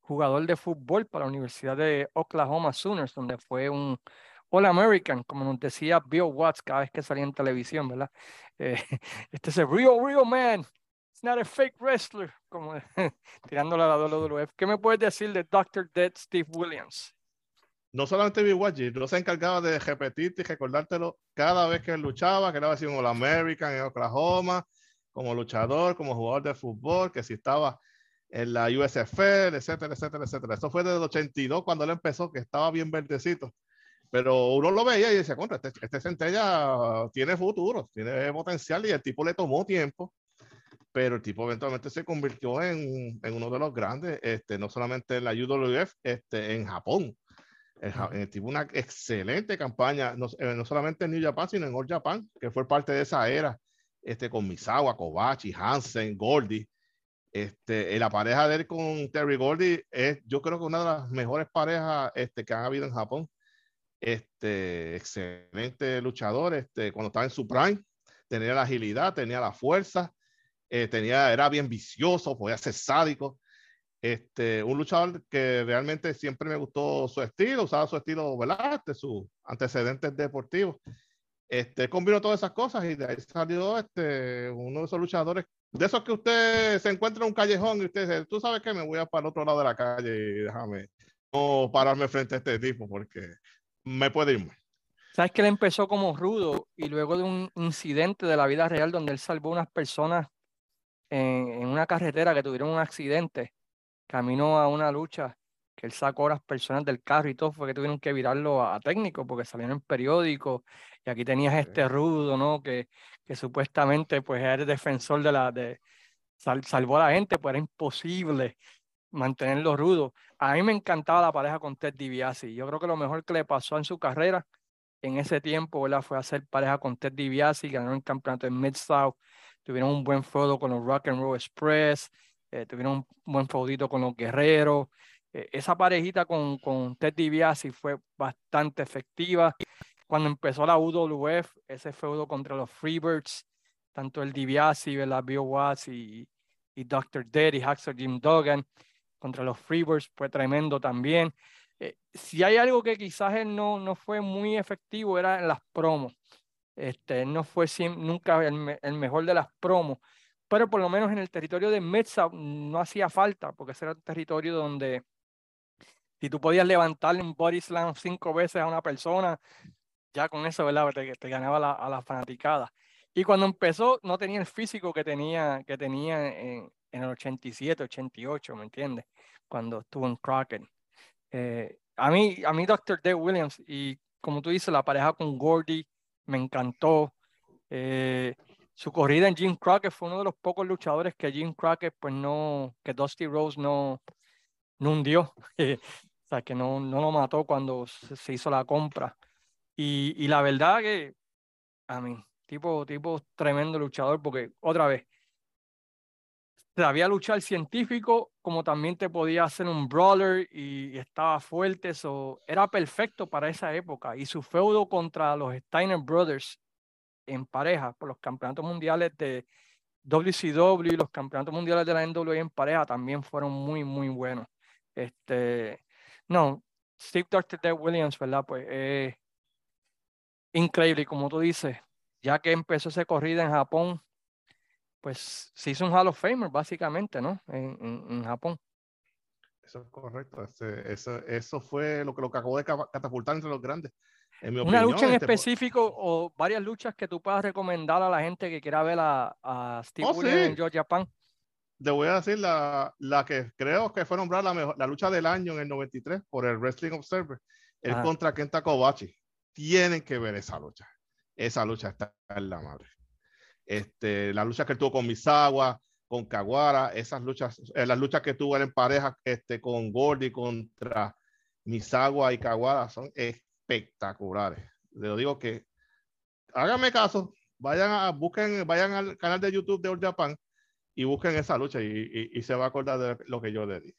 jugador de fútbol para la Universidad de Oklahoma Sooners, donde fue un All American, como nos decía Bill Watts cada vez que salía en televisión, ¿verdad? Eh, este es el real, real man, not a fake wrestler, como tirándole a la WWF. ¿Qué me puedes decir de Dr. Dead Steve Williams? No solamente Watch, no se encargaba de repetirte y recordártelo cada vez que él luchaba, que era así un All-American en Oklahoma, como luchador, como jugador de fútbol, que si estaba en la USFL, etcétera, etcétera, etcétera. Eso fue desde el 82 cuando él empezó, que estaba bien verdecito. Pero uno lo veía y decía, contra, este, este centella tiene futuro, tiene potencial y el tipo le tomó tiempo pero el tipo eventualmente se convirtió en, en, uno de los grandes, este, no solamente en la UWF, este, en Japón. El, el tipo una excelente campaña, no, eh, no, solamente en New Japan, sino en All Japan, que fue parte de esa era, este, con Misawa, Kobachi, Hansen, Goldie. Este, la pareja de él con Terry Goldie es, yo creo que una de las mejores parejas este, que han habido en Japón. Este, excelente luchador, este, cuando estaba en su prime, tenía la agilidad, tenía la fuerza, eh, tenía, era bien vicioso, podía ser sádico. Este, un luchador que realmente siempre me gustó su estilo, usaba su estilo, ¿verdad? Este, sus antecedentes deportivos. Este, combinó todas esas cosas y de ahí salió este, uno de esos luchadores, de esos que usted se encuentra en un callejón y usted dice, tú sabes que me voy a para el otro lado de la calle y déjame no pararme frente a este tipo porque me puede irme. Sabes que él empezó como rudo y luego de un incidente de la vida real donde él salvó unas personas en, una carretera que tuvieron un accidente, camino a una lucha, que él sacó a las personas del carro y todo, fue que tuvieron que virarlo a, técnico porque salieron en periódicos y aquí tenías este rudo, ¿no? Que, que supuestamente pues era el defensor de la, de, salvó a la gente, pues era imposible mantenerlo rudo. A mí me encantaba la pareja con Ted DiBiase. Yo creo que lo mejor que le pasó en su carrera en ese tiempo, ¿verdad? Fue hacer pareja con Ted DiBiase, ganaron el campeonato en Mid-South tuvieron un buen feudo con los Rock and Roll Express, eh, tuvieron un buen feudito con los Guerreros. Eh, esa parejita con, con Ted DiBiase fue bastante efectiva. Cuando empezó la UWF, ese feudo contra los Freebirds, tanto el DiBiase, la Bill Watts y, y Dr. Dead y Hacksaw Jim Duggan contra los Freebirds fue tremendo también. Eh, si hay algo que quizás él no, no fue muy efectivo era en las promos. Este, no fue nunca el, mejor de las promos, pero por lo menos en el territorio de Metza no hacía falta, porque ese era un territorio donde si tú podías levantarle un body slam cinco veces a una persona, ya con eso, ¿verdad? Te, te ganaba la, a la fanaticada. Y cuando empezó, no tenía el físico que tenía, que tenía en, en el 87, 88, ¿me entiendes? Cuando estuvo en Crockett. Eh, a mí, a mí, Dr. Dave Williams, y como tú dices, la pareja con Gordy, me encantó. Eh, su corrida en Jim Crockett fue uno de los pocos luchadores que Jim Crockett, pues no, que Dusty Rose no, no hundió, o sea, que no, no lo mató cuando se, hizo la compra. Y, y, la verdad que, a mí, tipo, tipo tremendo luchador, porque otra vez, sabía luchar científico, como también te podía hacer un brawler y, estaba fuerte, eso era perfecto para esa época. Y su feudo contra los Steiner Brothers en pareja por los campeonatos mundiales de WCW y los campeonatos mundiales de la NWA en pareja también fueron muy, muy buenos. Este, no, Steve Dr. Dead Williams, ¿verdad? Pues es increíble, y como tú dices, ya que empezó esa corrida en Japón, pues se hizo un Hall of Famer, básicamente, ¿no? En, en, Japón. Eso es correcto. eso, eso fue lo que lo acabó de catapultar entre los grandes. Una lucha en este, específico o varias luchas que tú puedas recomendar a la gente que quiera ver a, Steve oh, Williams en Georgia Japan. Te voy a decir la, la, que creo que fue nombrada la, mejor, la lucha del año en el 93 por el Wrestling Observer, el contra Kenta Kobachi. Tienen que ver esa lucha. Esa lucha está en la madre. Este, la lucha que tuvo con Misawa, con Kawara, esas luchas, eh, las luchas que tuvo en pareja este, con Gordy contra Misawa y Kawara son espectaculares. Le digo que háganme caso, vayan a busquen, vayan al canal de YouTube de All Japan y busquen esa lucha y, y, se va a acordar de lo que yo le di.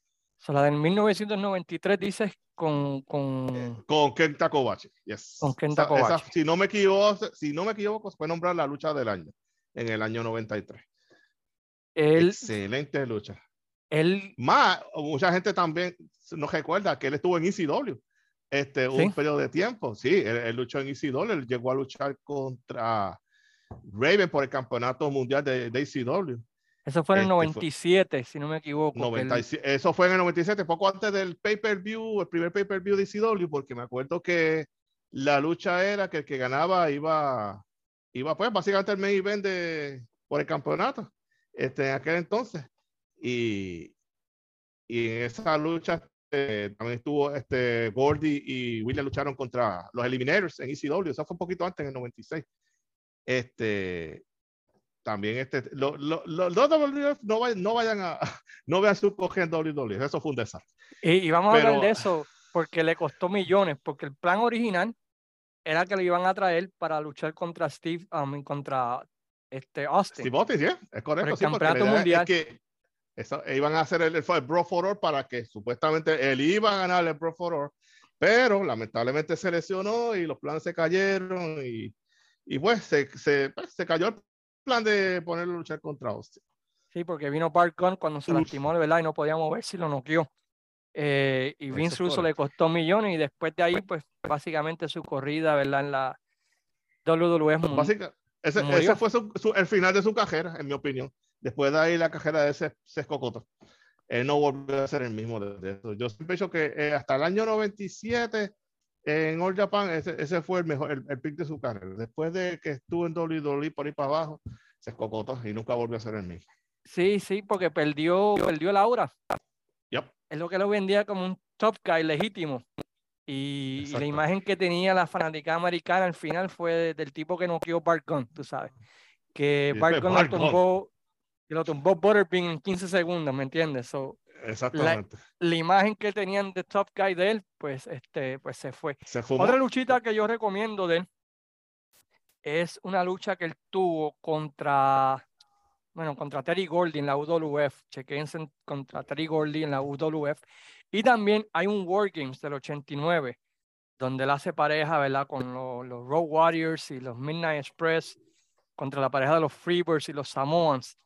O la del 1993 dices con con eh, con Kenta Kobachi, yes. Con Kenta Kobachi. si no me equivoco, si no me equivoco, fue nombrar la lucha del año en el año 93. Excelente lucha. Él, Más, mucha gente también nos recuerda que él estuvo en ECW este, un periodo de tiempo. Sí, él, luchó en ECW, él llegó a luchar contra Raven por el campeonato mundial de, de ECW. Eso fue en el 97, este, si no me equivoco. Eso fue en el 97, poco antes del pay-per-view, el primer pay-per-view de ECW, porque me acuerdo que la lucha era que el que ganaba iba, iba pues básicamente el main event de, por el campeonato este, en aquel entonces. Y, y en esa lucha eh, también estuvo este, Gordy y William lucharon contra los Eliminators en ECW. Eso fue un poquito antes, en el 96. Este, también este, los lo, lo, no, vayan, no vayan a, no vean su coge en WWE. Eso fue un desastre. Y, y vamos a hablar de eso porque le costó millones, porque el plan original era que lo iban a traer para luchar contra Steve, um, contra este Austin. Steve Austin, sí, es correcto. el campeonato mundial. que eso, iban a hacer el, el, Bro for All para que supuestamente él iba a ganar el Bro for All, pero lamentablemente se lesionó y los planes se cayeron y, y pues se, se, pues, se cayó el plan de ponerlo a luchar contra Austin. Sí, porque vino Bart Gunn cuando se lastimó, ¿verdad? Y no podía moverse y lo noqueó. Eh, y Vince Russo le costó millones y después de ahí, pues básicamente su corrida, ¿verdad? En la WWE. Básica, ese, ese, fue su, el final de su carrera, en mi opinión. Después de ahí la carrera de ese, ese escocoto. Él no volvió a ser el mismo de, eso. Yo siempre he dicho que eh, hasta el año 97 en All Japan, ese, ese fue el mejor, el, pick de su carrera. Después de que estuvo en WWE por ahí para abajo, se escocotó y nunca volvió a ser el mismo. Sí, sí, porque perdió, perdió la aura. Yep. Es lo que lo vendía como un top guy legítimo. Y, la imagen que tenía la fanática americana al final fue del tipo que noqueó Bart Gunn, tú sabes. Que Bart Gunn lo tumbó, que lo tumbó Butterbean en 15 segundos, ¿me entiendes? So, Exactamente. La, imagen que tenían de Top Guy de él, pues, este, pues se fue. Otra luchita que yo recomiendo de él es una lucha que él tuvo contra, bueno, contra Terry Gordy en la UWF. Chequense contra Terry Gordy en la UWF. Y también hay un War Games del 89, donde él hace pareja, ¿verdad? Con los Road Warriors y los Midnight Express, contra la pareja de los Freebirds y los Samoans.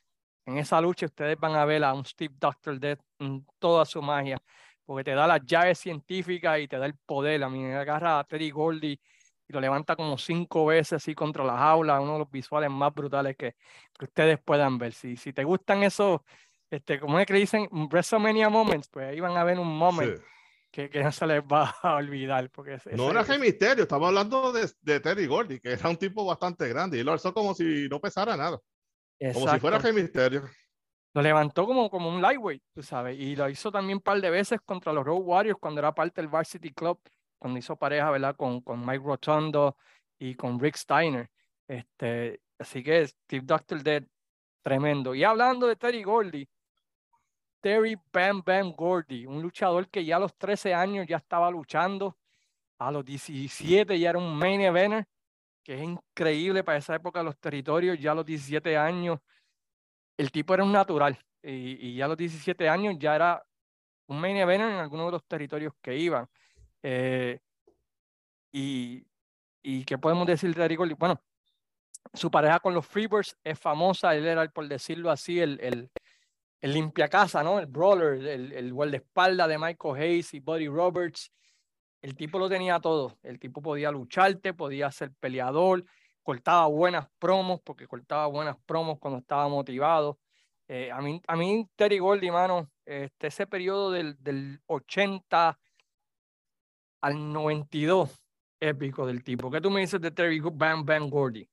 En esa lucha ustedes van a ver a un Steve Doctor Death en toda su magia, porque te da las llaves científicas y te da el poder. A mí me agarra a Terry Gordy y lo levanta como cinco veces así contra la jaula, uno de los visuales más brutales que, que ustedes puedan ver. Si, si te gustan esos este, como es que dicen, WrestleMania Moments, pues ahí van a ver un moment que, que, no se les va a olvidar. Porque no era Rey Misterio, estamos hablando de, de, Terry Gordy, que era un tipo bastante grande y lo alzó como si no pesara nada. Como si fuera Rey Misterio. Lo levantó como, como un lightweight, tú sabes, y lo hizo también un par de veces contra los Road Warriors cuando era parte del Varsity Club, cuando hizo pareja, ¿verdad? Con, con Mike Rotondo y con Rick Steiner. Este, así que Steve Doctor Dead, tremendo. Y hablando de Terry Gordy, Terry Bam Bam Gordy, un luchador que ya a los 13 años ya estaba luchando, a los 17 ya era un main eventer, que es increíble para esa época los territorios, ya a los 17 años el tipo era un natural y, ya a los 17 años ya era un main eventer en algunos de los territorios que iban. Eh, y, y qué podemos decir de Terry Gordy? Bueno, su pareja con los Freebirds es famosa, él era, por decirlo así, el, el el limpia casa, ¿no? El brawler, el, el guardaespaldas de Michael Hayes y Buddy Roberts. El tipo lo tenía todo. El tipo podía lucharte, podía ser peleador, cortaba buenas promos, porque cortaba buenas promos cuando estaba motivado. Eh, a, mí, a mí, Terry Goldie, mano, este, ese periodo del, del 80 al 92 épico del tipo. ¿Qué tú me dices de Terry Bam Bam Gordy?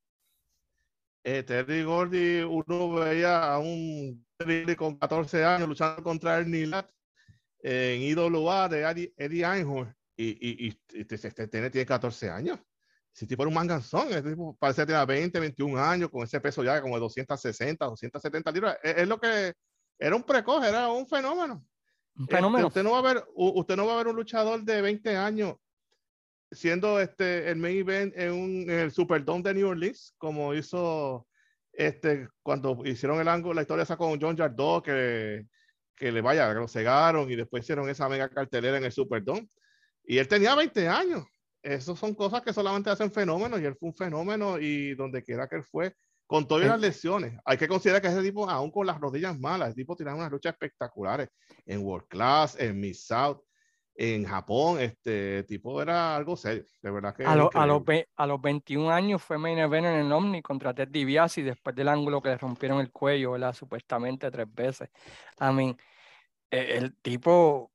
Eh, Terry Gordy, uno veía a un Terry con 14 años luchando contra el Nilat en IWA de Eddie, Eddie y, y, y, este, este tiene, tiene 14 años. Ese tipo era un manganzón, ese tipo parece que tenía 20, 21 años, con ese peso ya como de 260, 270 libras. Es, es lo que era un precoz, era un fenómeno. Un fenómeno. Este, usted, no va a ver, usted no va a ver un luchador de 20 años siendo este el main event en, un, en el Superdome de New Orleans, como hizo este cuando hicieron el ángulo, la historia esa con John Jardot, que, que le vaya, que lo cegaron y después hicieron esa mega cartelera en el Superdome. Y él tenía 20 años. Esas son cosas que solamente hacen fenómenos y él fue un fenómeno y donde quiera que él fue, con todas las lesiones. Hay que considerar que ese tipo, aún con las rodillas malas, el tipo tiraba unas luchas espectaculares en World Class, en Miss South, en Japón. Este tipo era algo serio, de verdad que. A, lo, a, los, a los 21 años fue main event en el Omni contra Ted DiBiase después del ángulo que le rompieron el cuello, ¿verdad? Supuestamente tres veces. I mean, el, el tipo,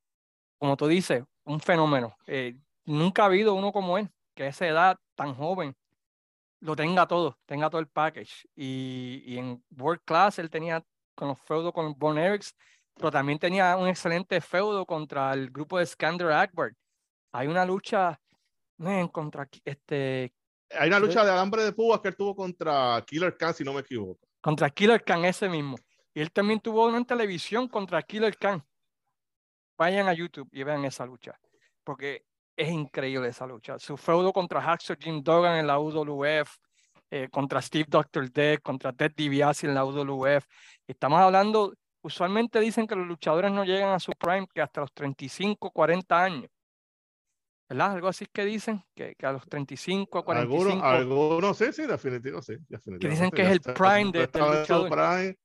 como tú dices, un fenómeno. Eh, nunca ha habido uno como él, que a esa edad tan joven lo tenga todo, tenga todo el package. Y, y en World Class él tenía con los feudos con Von Eriks, pero también tenía un excelente feudo contra el grupo de Skander Akbar. Hay una lucha man, contra este. Hay una lucha de alambre de púas que él tuvo contra Killer Khan, si no me equivoco. Contra Killer Khan, ese mismo. Y él también tuvo una en televisión contra Killer Khan. Vayan a YouTube y vean esa lucha. Porque es increíble esa lucha. Su feudo contra Hacksaw Jim Duggan en la UWF, eh, contra Steve Dr. Deck, contra Ted DiBiase en la UWF. Estamos hablando, usualmente dicen que los luchadores no llegan a su prime que hasta los 35, 40 años. ¿Verdad? Algo así que dicen, que, que a los 35, 45. Algunos, algunos sí, sí, definitivo, sí. Que dicen que es el prime de este luchador. Prime.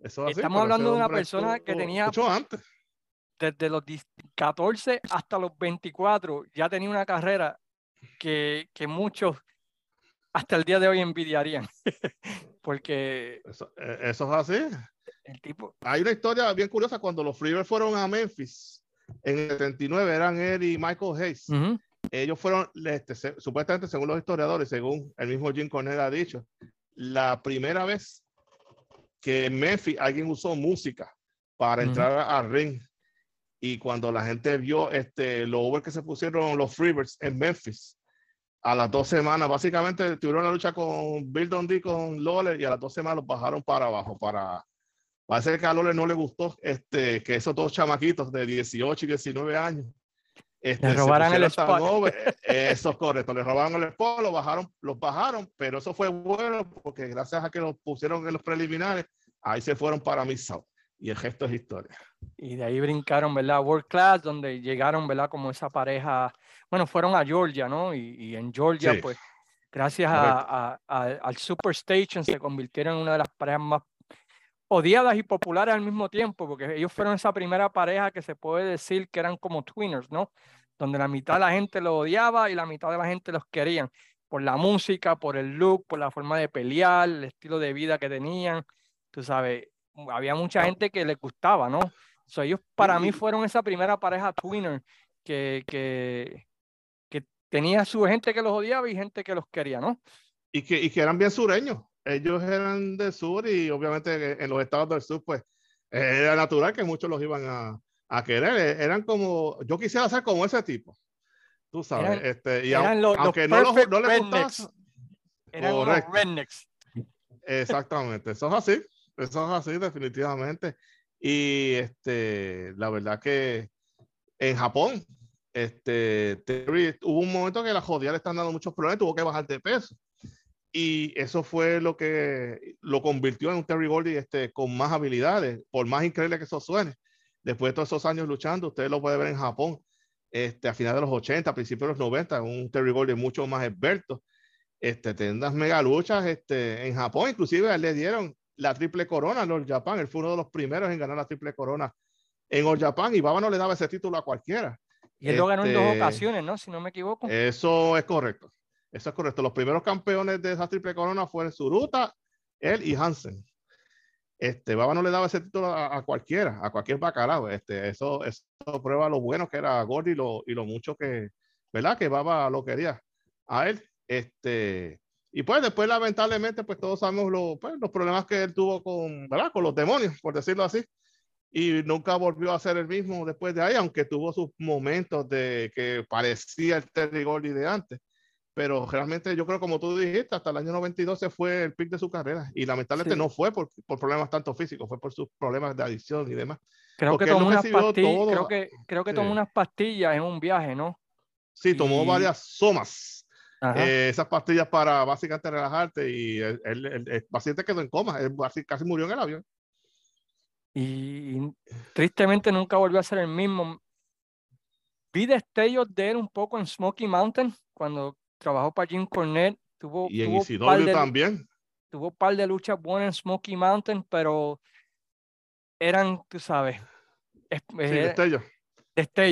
Eso así, Estamos hablando de una persona que tenía mucho antes desde los 14 hasta los 24 ya tenía una carrera que, que muchos hasta el día de hoy envidiarían. Porque eso, e, eso, es así. El tipo. Hay una historia bien curiosa cuando los Freebirds fueron a Memphis en el 79, eran él y Michael Hayes. Uh -huh. Ellos fueron, este, se, supuestamente, según los historiadores, según el mismo Jim Cornell ha dicho, la primera vez que en Memphis alguien usó música para entrar uh -huh. al ring y cuando la gente vio este, lo over que se pusieron los Freebirds en Memphis, a las dos semanas, básicamente tuvieron la lucha con Bill Dundee, con Lawler, y a las dos semanas los bajaron para abajo. Para, parece que a Lawler no le gustó este, que esos dos chamaquitos de 18 y 19 años. Este, le robaran el spot. Over. Eso es correcto, le robaron el spot, lo bajaron, los bajaron, pero eso fue bueno porque gracias a que los pusieron en los preliminares, ahí se fueron para Miss South y el gesto es historia. Y de ahí brincaron, ¿verdad? World Class, donde llegaron, ¿verdad? Como esa pareja, bueno, fueron a Georgia, ¿no? Y, y en Georgia, sí. pues, gracias a, a, a, al Superstation se convirtieron en una de las parejas más odiadas y populares al mismo tiempo, porque ellos fueron esa primera pareja que se puede decir que eran como twinners, ¿no? Donde la mitad de la gente los odiaba y la mitad de la gente los querían, por la música, por el look, por la forma de pelear, el estilo de vida que tenían, tú sabes, había mucha gente que les gustaba, ¿no? So, ellos para mí fueron esa primera pareja twinner que, que, que tenía su gente que los odiaba y gente que los quería, ¿no? Y que, y que eran bien sureños. Ellos eran del sur y obviamente en los estados del sur, pues era natural que muchos los iban a, a querer. Eran como, yo quisiera ser como ese tipo. Tú sabes, eran, este, y eran aunque, los, aunque los no, los, no les gustaba. Eran los rednecks. Exactamente, eso es así. Eso es así, definitivamente. Y este, la verdad que en Japón, este, Terry, hubo un momento que la jodida le están dando muchos problemas, tuvo que bajar de peso. Y eso fue lo que lo convirtió en un Terry Gordy este, con más habilidades, por más increíble que eso suene. Después de todos esos años luchando, usted lo puede ver en Japón, este, a finales de los 80, a principios de los 90, un Terry Gordy mucho más experto. Este, tendas mega luchas este, en Japón, inclusive le dieron la triple corona en All Japan. Él fue uno de los primeros en ganar la triple corona en All Japan y Baba no le daba ese título a cualquiera. Y él este, lo ganó en dos este, ocasiones, ¿no? Si no me equivoco. Eso es correcto. Eso es correcto. Los primeros campeones de esa triple corona fueron Suruta, él y Hansen. Este, Baba no le daba ese título a, a cualquiera, a cualquier bacalao. Este, eso, eso prueba lo bueno que era Gordy y lo, y lo mucho que, ¿verdad? Que va a lo quería a él. Este, y pues después, lamentablemente, pues todos sabemos lo, pues, los problemas que él tuvo con, ¿verdad? Con los demonios, por decirlo así. Y nunca volvió a ser el mismo después de ahí, aunque tuvo sus momentos de que parecía el Terry Gordy de antes. Pero realmente yo creo, como tú dijiste, hasta el año 92 se fue el pic de su carrera. Y lamentablemente no fue por, por, problemas tanto físicos, fue por sus problemas de adicción y demás. Creo que tomó unas pastillas, creo que, creo que tomó unas pastillas en un viaje, ¿no? Sí, tomó varias somas. Eh, esas pastillas para básicamente relajarte y el, el, paciente quedó en coma, casi murió en el avión. Y, tristemente nunca volvió a ser el mismo. Vi destellos de él un poco en Smoky Mountain cuando trabajó para Jim Cornette. Tuvo, y en ECW también. Tuvo un par de luchas buenas en Smoky Mountain, pero eran, tú sabes. sí, destellos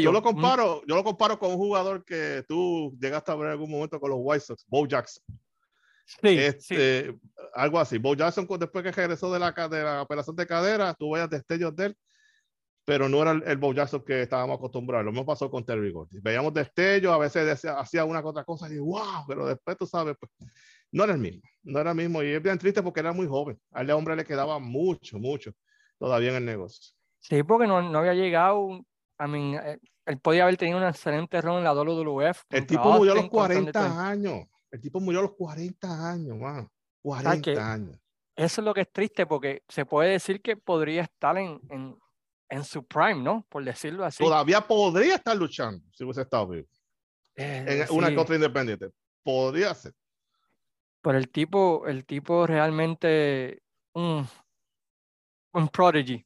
yo lo comparo, yo lo comparo con un jugador que tú llegaste a ver en algún momento con los White Sox, Bo Jackson. Sí, este, Algo así. Bo Jackson, después que regresó de la, de la operación de cadera, tú veías destellos de él, pero no era el, Bo Jackson que estábamos acostumbrados. Lo mismo pasó con Terry Gordy. Veíamos destellos, a veces hacía una otra cosa y wow, pero después tú sabes, pues, no era el mismo. No era el mismo. Y es bien triste porque era muy joven. A ese hombre le quedaba mucho, mucho todavía en el negocio. Sí, porque no, no había llegado I mean, eh, él podía haber tenido un excelente rol en la WWF. El tipo murió a los 40 años. El tipo murió a los 40 años, man. 40 años. Eso es lo que es triste porque se puede decir que podría estar en, en, en su prime, ¿no? Por decirlo así. Todavía podría estar luchando si hubiese estado vivo. Eh, en una contra independiente. Podría ser. Pero el tipo, el tipo realmente un, un prodigy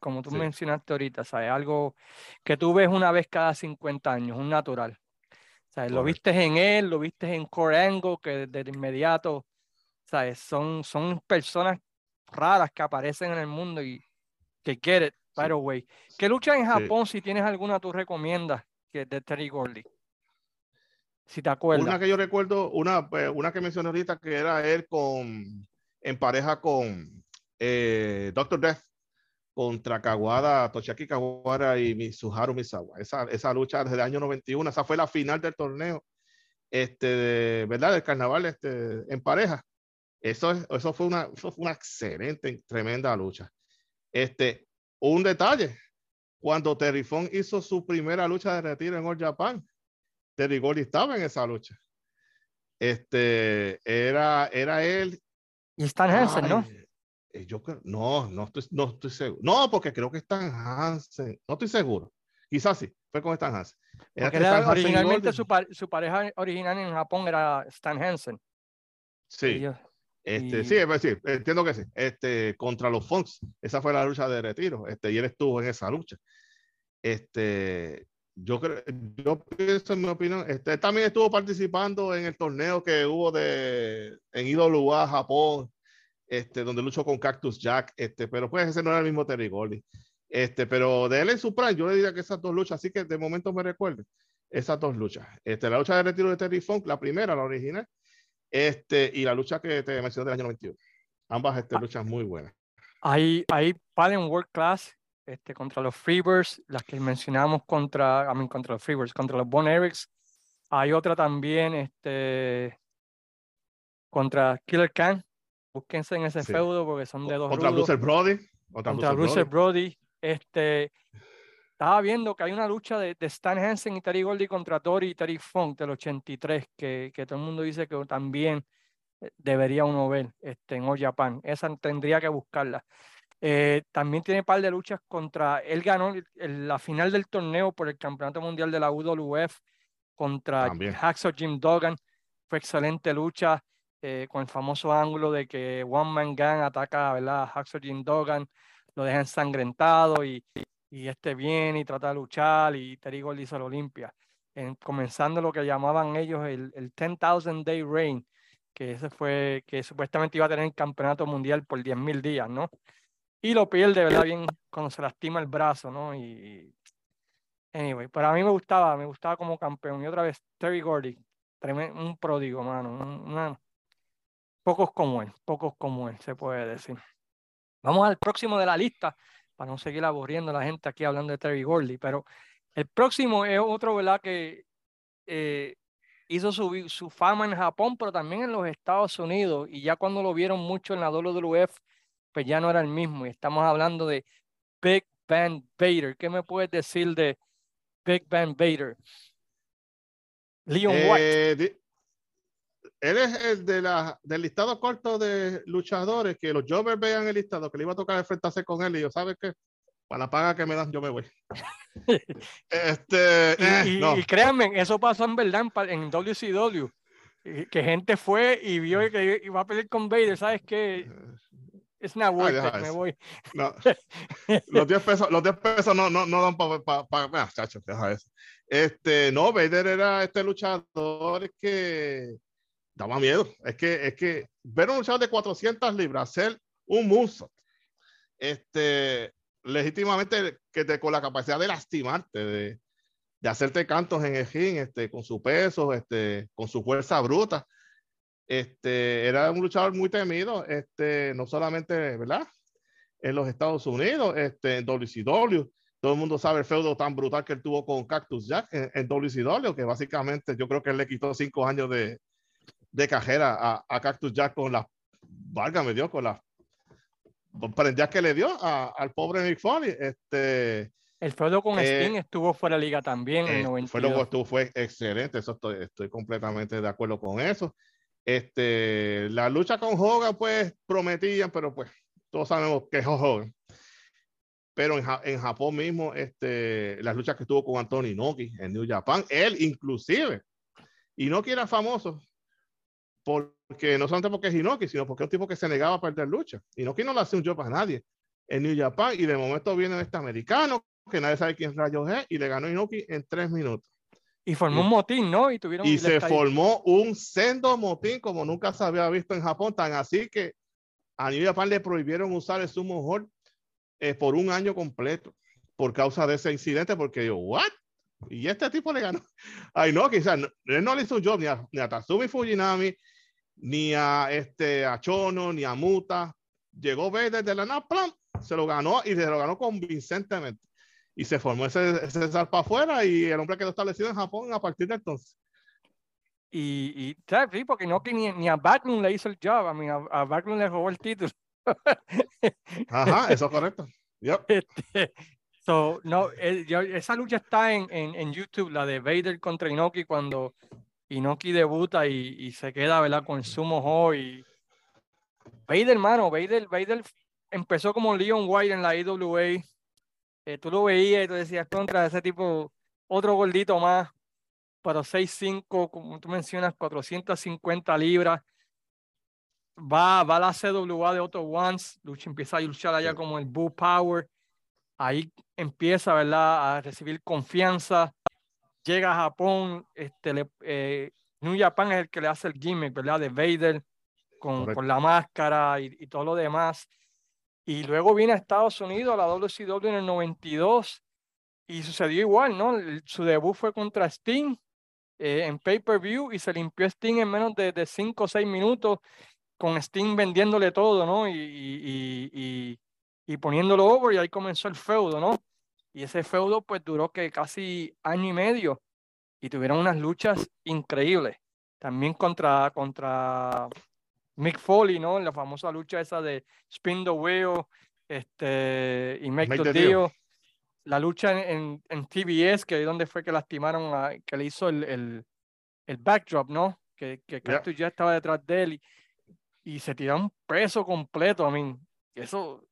como tú mencionaste ahorita, ¿sabes? Algo que tú ves una vez cada 50 años, un natural. ¿Sabes? Lo viste en él, lo viste en Core Angle, que de inmediato, ¿sabes? Son, son personas raras que aparecen en el mundo y que quieren, by the way. ¿Qué lucha en Japón, si tienes alguna, tú recomiendas que de Terry Gordy? Si te acuerdas. Una que yo recuerdo, una, pues, una que mencioné ahorita, que era él con, en pareja con eh, Doctor Death contra Kawada, Toshiaki Kawada y Mitsuharu Misawa. Esa, esa lucha desde el año 91, esa fue la final del torneo, este, ¿verdad? Del carnaval este, en pareja. Eso, eso, fue una, fue una excelente, tremenda lucha. Este, un detalle, cuando Terry Fong hizo su primera lucha de retiro en All Japan, Terry Gordy estaba en esa lucha. Este, era, era él. Y Stan Hansen, ¿no? Eh, yo creo, no, no estoy, no estoy seguro. No, porque creo que Stan Hansen. No estoy seguro. Quizás sí, fue con Stan Hansen. originalmente su, su, pareja original en Japón era Stan Hansen. Sí. este, Sí, es decir, entiendo que sí. Este, contra los Fonks, esa fue la lucha de retiro. Este, y él estuvo en esa lucha. Este, yo creo, yo pienso en mi opinión, este también estuvo participando en el torneo que hubo de en IWA Japón este, donde luchó con Cactus Jack, este, pero pues ese no era el mismo Terry Gordy. Este, pero de él en su prime, yo le diría que esas dos luchas, así que de momento me recuerden esas dos luchas. Este, la lucha de retiro de Terry Funk, la primera, la original, este, y la lucha que te mencioné del año 91. Ambas este, ah. luchas muy buenas. Hay, hay en World Class este, contra los Freebirds, las que mencionamos contra, I mean, contra los Freebirds, contra los Bon Erics. Hay otra también este, contra Killer Khan, Búsquense en ese feudo porque son de dos. Otra Bruce Brody. Otra contra Bruce Brody. Este, estaba viendo que hay una lucha de, de, Stan Hansen y Terry Goldie contra Tori y Terry Funk del 83, que, que todo el mundo dice que también eh, debería uno ver este, en All Japan. Esa tendría que buscarla. Eh, también tiene un par de luchas contra. Él ganó la final del torneo por el Campeonato Mundial de la UWF contra Hacksaw Jim Duggan. Fue excelente lucha. Eh, con el famoso ángulo de que One Man Gang ataca ¿verdad? a Hacksaw Jim Duggan, lo deja ensangrentado y, y este viene y trata de luchar y Terry Gold hizo la Olimpia. comenzando lo que llamaban ellos el, el 10,000 Day Reign, que ese fue, que supuestamente iba a tener el campeonato mundial por 10.000 días, ¿no? Y lo pierde, ¿verdad? Bien cuando se lastima el brazo, ¿no? Y, anyway, pero a mí me gustaba, me gustaba como campeón. Y otra vez, Terry Gordy, un pródigo, mano, una, pocos como él, pocos como él, se puede decir. Vamos al próximo de la lista, para no seguir aburriendo a la gente aquí hablando de Terry Gordy, pero el próximo es otro, ¿verdad? Que eh, hizo su, su, fama en Japón, pero también en los Estados Unidos. Y ya cuando lo vieron mucho en la WWF, pues ya no era el mismo. Y estamos hablando de Big Van Vader. ¿Qué me puedes decir de Big Van Vader? Leon White. Eh, él es el de la, del listado corto de luchadores que los Jovers vean el listado, que le iba a tocar enfrentarse con él y yo, ¿sabes qué? Para la paga que me dan, yo me voy. este, y, eh, créanme, eso pasó en verdad en WCW. Que gente fue y vio que iba a pelear con Vader, ¿sabes qué? Es una vuelta, me voy. No. los 10 pesos, los 10 pesos no, no, no dan para. Pa, pa, pa, chacho, deja eso. Este, no, Vader era este luchador que daba miedo. Es que, es que ver un luchador de 400 libras hacer un moonsault, este, legítimamente que te, con la capacidad de lastimarte, de, de hacerte cantos en el este, con su peso, este, con su fuerza bruta. Este, era un luchador muy temido, este, no solamente, ¿verdad? En los Estados Unidos, este, en WCW, todo el mundo sabe el feudo tan brutal que él tuvo con Cactus Jack en, en WCW, que básicamente yo creo que él le quitó cinco años de, de cajera a, a Cactus Jack con la, valga me dio, con la prendas que le dio a, al pobre Mick Foley. Este, el feudo con eh, Sting estuvo fuera de liga también en eh, estuvo, fue excelente, eso estoy, estoy completamente de acuerdo con eso. Este, la lucha con Hogan, pues prometían, pero pues todos sabemos que es Hogan. Pero en, en, Japón mismo, este, las luchas que estuvo con Anthony Noki en New Japan, él inclusive, y Noki era famoso porque no solamente porque es Inoki, sino porque es un tipo que se negaba a perder lucha. Inoki no le hace un job a nadie en New Japan y de momento viene este americano que nadie sabe quién rayos es y le ganó Inoki en tres minutos. Y formó un motín, ¿no? Y, tuvieron y se formó un sendo motín como nunca se había visto en Japón, tan así que a New Japan le prohibieron usar el sumo hall eh, por un año completo por causa de ese incidente, porque yo, ¿what? Y este tipo le ganó a Inoki, o sea, él no le hizo un job ni a, ni a Tatsumi Fujinami, ni a, este, a Chono, ni a Muta. Llegó B desde la NAPLAN, se lo ganó y se lo ganó convincentemente. Y se formó ese, ese para afuera y el hombre quedó establecido en Japón a partir de entonces. Y, y sí, porque no que ni, ni, a Backlund le hizo el job, a, mí, a, a Backlund le robó el título. Ajá, eso es correcto. Yep. Este, so, no, eh, esa lucha está en, en, en, YouTube, la de Vader contra Inoki, cuando Inoki debuta y, y se queda, ¿verdad? Con Sumo Ho y Vader, hermano, Vader, Vader empezó como Leon White en la IWA. Eh, tú lo veías y tú decías contra ese tipo, otro gordito más, pero 6'5, como tú mencionas, 450 libras. Va, va a la CWA de Otto Once, lucha, empieza a luchar allá como el Boo Power. Ahí empieza, ¿verdad? A recibir confianza llega a Japón, este, le, eh, New Japan es el que le hace el gimmick, ¿verdad? De Vader con, con la máscara y, y, todo lo demás. Y luego viene a Estados Unidos, a la WCW en el 92, y sucedió igual, ¿no? Su debut fue contra Sting eh, en pay-per-view y se limpió Sting en menos de 5 o 6 minutos, con Sting vendiéndole todo, ¿no? Y, y, y poniéndolo over, y ahí comenzó el feudo, ¿no? Y ese feudo pues duró que casi año y medio y tuvieron unas luchas increíbles. También contra, contra Mick Foley, ¿no? La famosa lucha esa de Spin the Wheel este, y Make, the, deal. La lucha en, en, TBS, que es donde fue que lastimaron, a, que le hizo el, el, el backdrop, ¿no? Que, que ya estaba detrás de él y, y se tiró un peso completo. a mí eso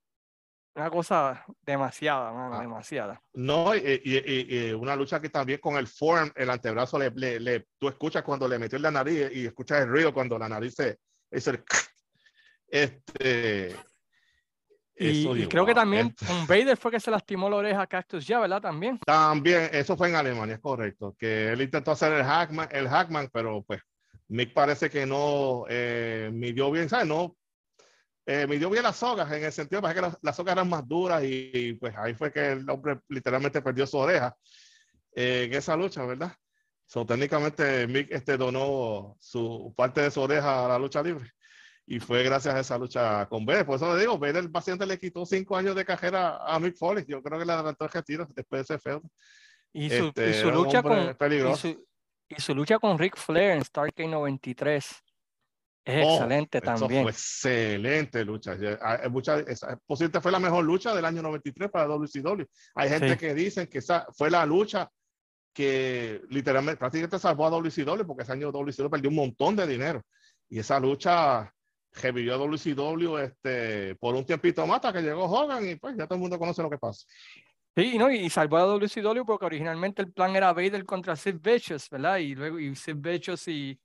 una cosa demasiada, ah. demasiada. No, y, y, una lucha que también con el form, el antebrazo, le, le, tú escuchas cuando le metió en la nariz y escuchas el ruido cuando la nariz se... Es el, este, y, creo que también este con Vader fue que se lastimó la oreja a Cactus ya, ¿verdad? También. También, eso fue en Alemania, es correcto. Que él intentó hacer el hackman, el hackman pero pues Mick parece que no eh, midió bien, ¿sabes? No eh, midió bien las sogas en el sentido de que las, las sogas eran más duras y, pues ahí fue que el hombre literalmente perdió su oreja eh, en esa lucha, ¿verdad? So, técnicamente Mick este, donó su parte de su oreja a la lucha libre y fue gracias a esa lucha con Vader. Por eso le digo, Vader el paciente le quitó cinco años de carrera a Mick Foley. Yo creo que le adelantó el retiro después de ese feudo. Y su, este, y su lucha con Y su lucha con Ric Flair en Starcade 93 es excelente también. Fue excelente lucha. Mucha, esa, posiblemente fue la mejor lucha del año 93 para WCW. Hay gente que dice que esa fue la lucha que literalmente prácticamente salvó a WCW porque ese año WCW perdió un montón de dinero. Y esa lucha revivió a WCW este, por un tiempito más hasta que llegó Hogan y pues ya todo el mundo conoce lo que pasa. Sí, ¿no? y salvó a WCW porque originalmente el plan era Vader contra Sid Vicious, ¿verdad? Y luego y Sid Vicious y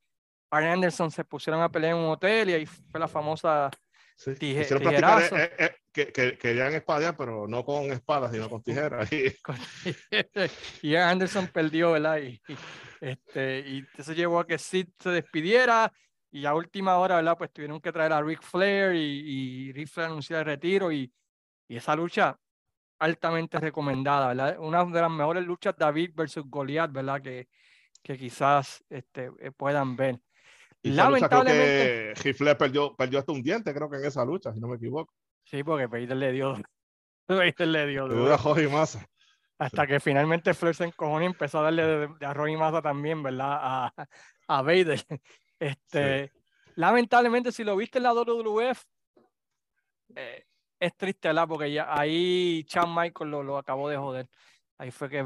Arn Anderson se pusieron a pelear en un hotel y ahí fue la famosa sí. tijerazo. Eh, eh, que, que, querían espadas, pero no con espadas, sino con tijeras. y Anderson perdió, ¿verdad? Y, este, y eso llevó a que Sid se despidiera y a última hora, ¿verdad? Pues tuvieron que traer a Ric Flair y, y Ric Flair anunció el retiro y, y esa lucha altamente recomendada, ¿verdad? Una de las mejores luchas David versus Goliath, ¿verdad? Que, que quizás este, eh, puedan ver. Y Lamentablemente. Creo perdió, perdió hasta un diente, creo que en esa lucha, si no me equivoco. Sí, porque Vader le dio. Vader le dio. De masa. Hasta que finalmente Flair se encojó y empezó a darle de, de arroz y masa también, ¿verdad? A, a Vader. Este, Lamentablemente, si lo viste en la WWF, eh, es triste, ¿verdad? Porque ya ahí Chan Michael lo, lo acabó de joder. Ahí fue que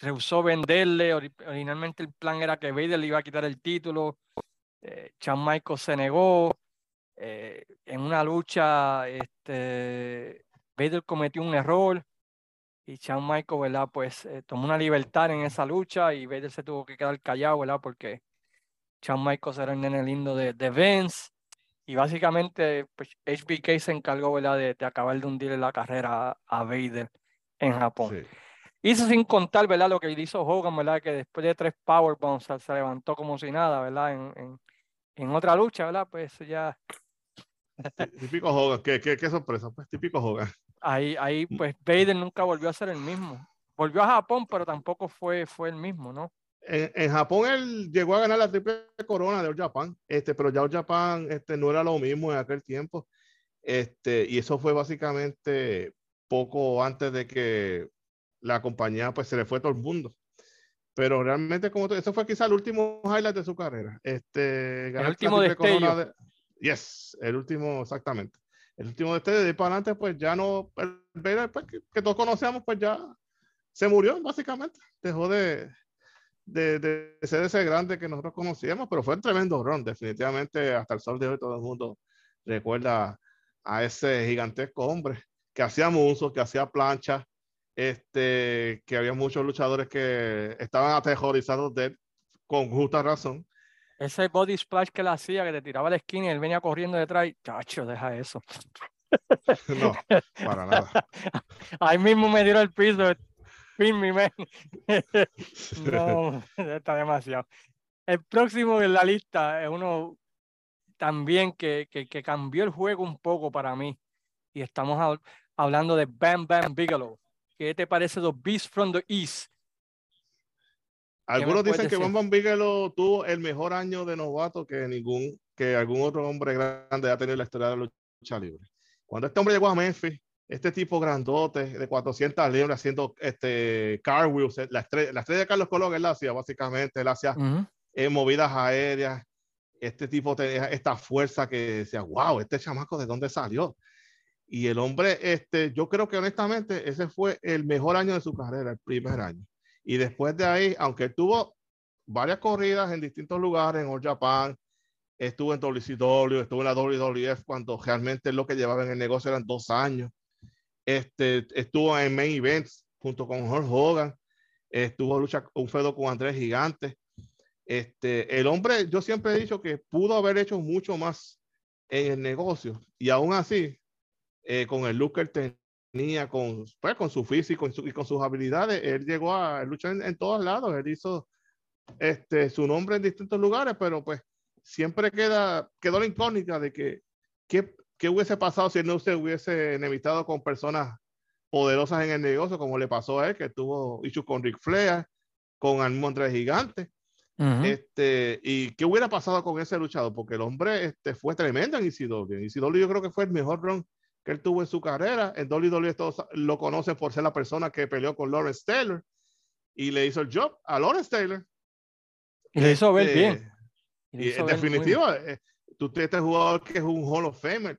rehusó venderle. Originalmente el plan era que Vader le iba a quitar el título. Eh, Michael se negó. Eh, en una lucha, este, Vader cometió un error y Chan Michael, ¿verdad? Pues eh, tomó una libertad en esa lucha y Vader se tuvo que quedar callado, ¿verdad? Porque Chan Michael era el nene lindo de, de Vince y básicamente pues, HBK se encargó, ¿verdad? De, acabar de hundir la carrera a Vader en Japón. Hizo sin contar, ¿verdad? Lo que hizo Hogan, ¿verdad? Que después de tres powerbombs se, levantó como si nada, ¿verdad? En, en, en otra lucha, ¿verdad? Pues ya... Típico Hogan, qué, qué, qué sorpresa, pues típico Hogan. Ahí, ahí, pues Vader nunca volvió a ser el mismo. Volvió a Japón, pero tampoco fue, fue el mismo, ¿no? En, en, Japón él llegó a ganar la triple corona de All Japan, este, pero ya All Japan este, no era lo mismo en aquel tiempo. Este, y eso fue básicamente poco antes de que la compañía pues se le fue todo el mundo. Pero realmente, como eso fue quizá el último highlight de su carrera. Este, el último destello. De, yes, el último, exactamente. El último destello de para adelante, pues ya no, pues, que, que, todos conocíamos, pues ya se murió, básicamente. Dejó de, de, de, ser ese grande que nosotros conocíamos, pero fue un tremendo run. Definitivamente, hasta el sol de hoy, todo el mundo recuerda a ese gigantesco hombre que hacía musos, que hacía planchas, este, que había muchos luchadores que estaban aterrorizados de él, con justa razón. Ese body splash que le hacía, que te tiraba la esquina y él venía corriendo detrás, y, chacho, deja eso. No, para nada. Ahí mismo me dieron el piso, pin mi man. No, está demasiado. El próximo en la lista es uno también que, que, que cambió el juego un poco para mí. Y estamos hablando de Bam Bam Bigelow. ¿Qué te parece The Beast from the East? Algunos dicen que Bam Bam Bigelow tuvo el mejor año de novato que ningún que algún otro hombre grande ha tenido en la historia de la lucha libre. Cuando este hombre llegó a Memphis, este tipo grandote de 400 libras haciendo este cartwheels, la estrella, la estrella de Carlos Colón él hacía básicamente, él hacía eh, movidas aéreas. Este tipo tenía esta fuerza que decía, wow, este chamaco de dónde salió. Y el hombre, este, yo creo que honestamente ese fue el mejor año de su carrera, el primer año. Y después de ahí, aunque tuvo varias corridas en distintos lugares, en All Japan, estuvo en WCW, estuvo en la WWF cuando realmente lo que llevaba en el negocio eran dos años. Este, estuvo en main events junto con Hulk Hogan, estuvo lucha un feudo con Andrés Gigante. Este, el hombre, yo siempre he dicho que pudo haber hecho mucho más en el negocio y aún así eh, con el look que él tenía, con, pues, con su físico y, con sus habilidades, él llegó a luchar en, todos lados, él hizo este, su nombre en distintos lugares, pero pues siempre queda, quedó la incógnita de que qué, qué hubiese pasado si él no se hubiese enemistado con personas poderosas en el negocio, como le pasó a él, que tuvo issues con Ric Flair, con Almo Andrés Gigante. este, y qué hubiera pasado con ese luchador, porque el hombre este, fue tremendo en ECW. En ECW yo creo que fue el mejor run que él tuvo en su carrera. En WWE todos lo conocen por ser la persona que peleó con Lawrence Taylor y le hizo el job a Lawrence Taylor. Y le hizo ver este, bien. Y, en definitiva, eh, tú tienes este jugador que es un Hall of Famer,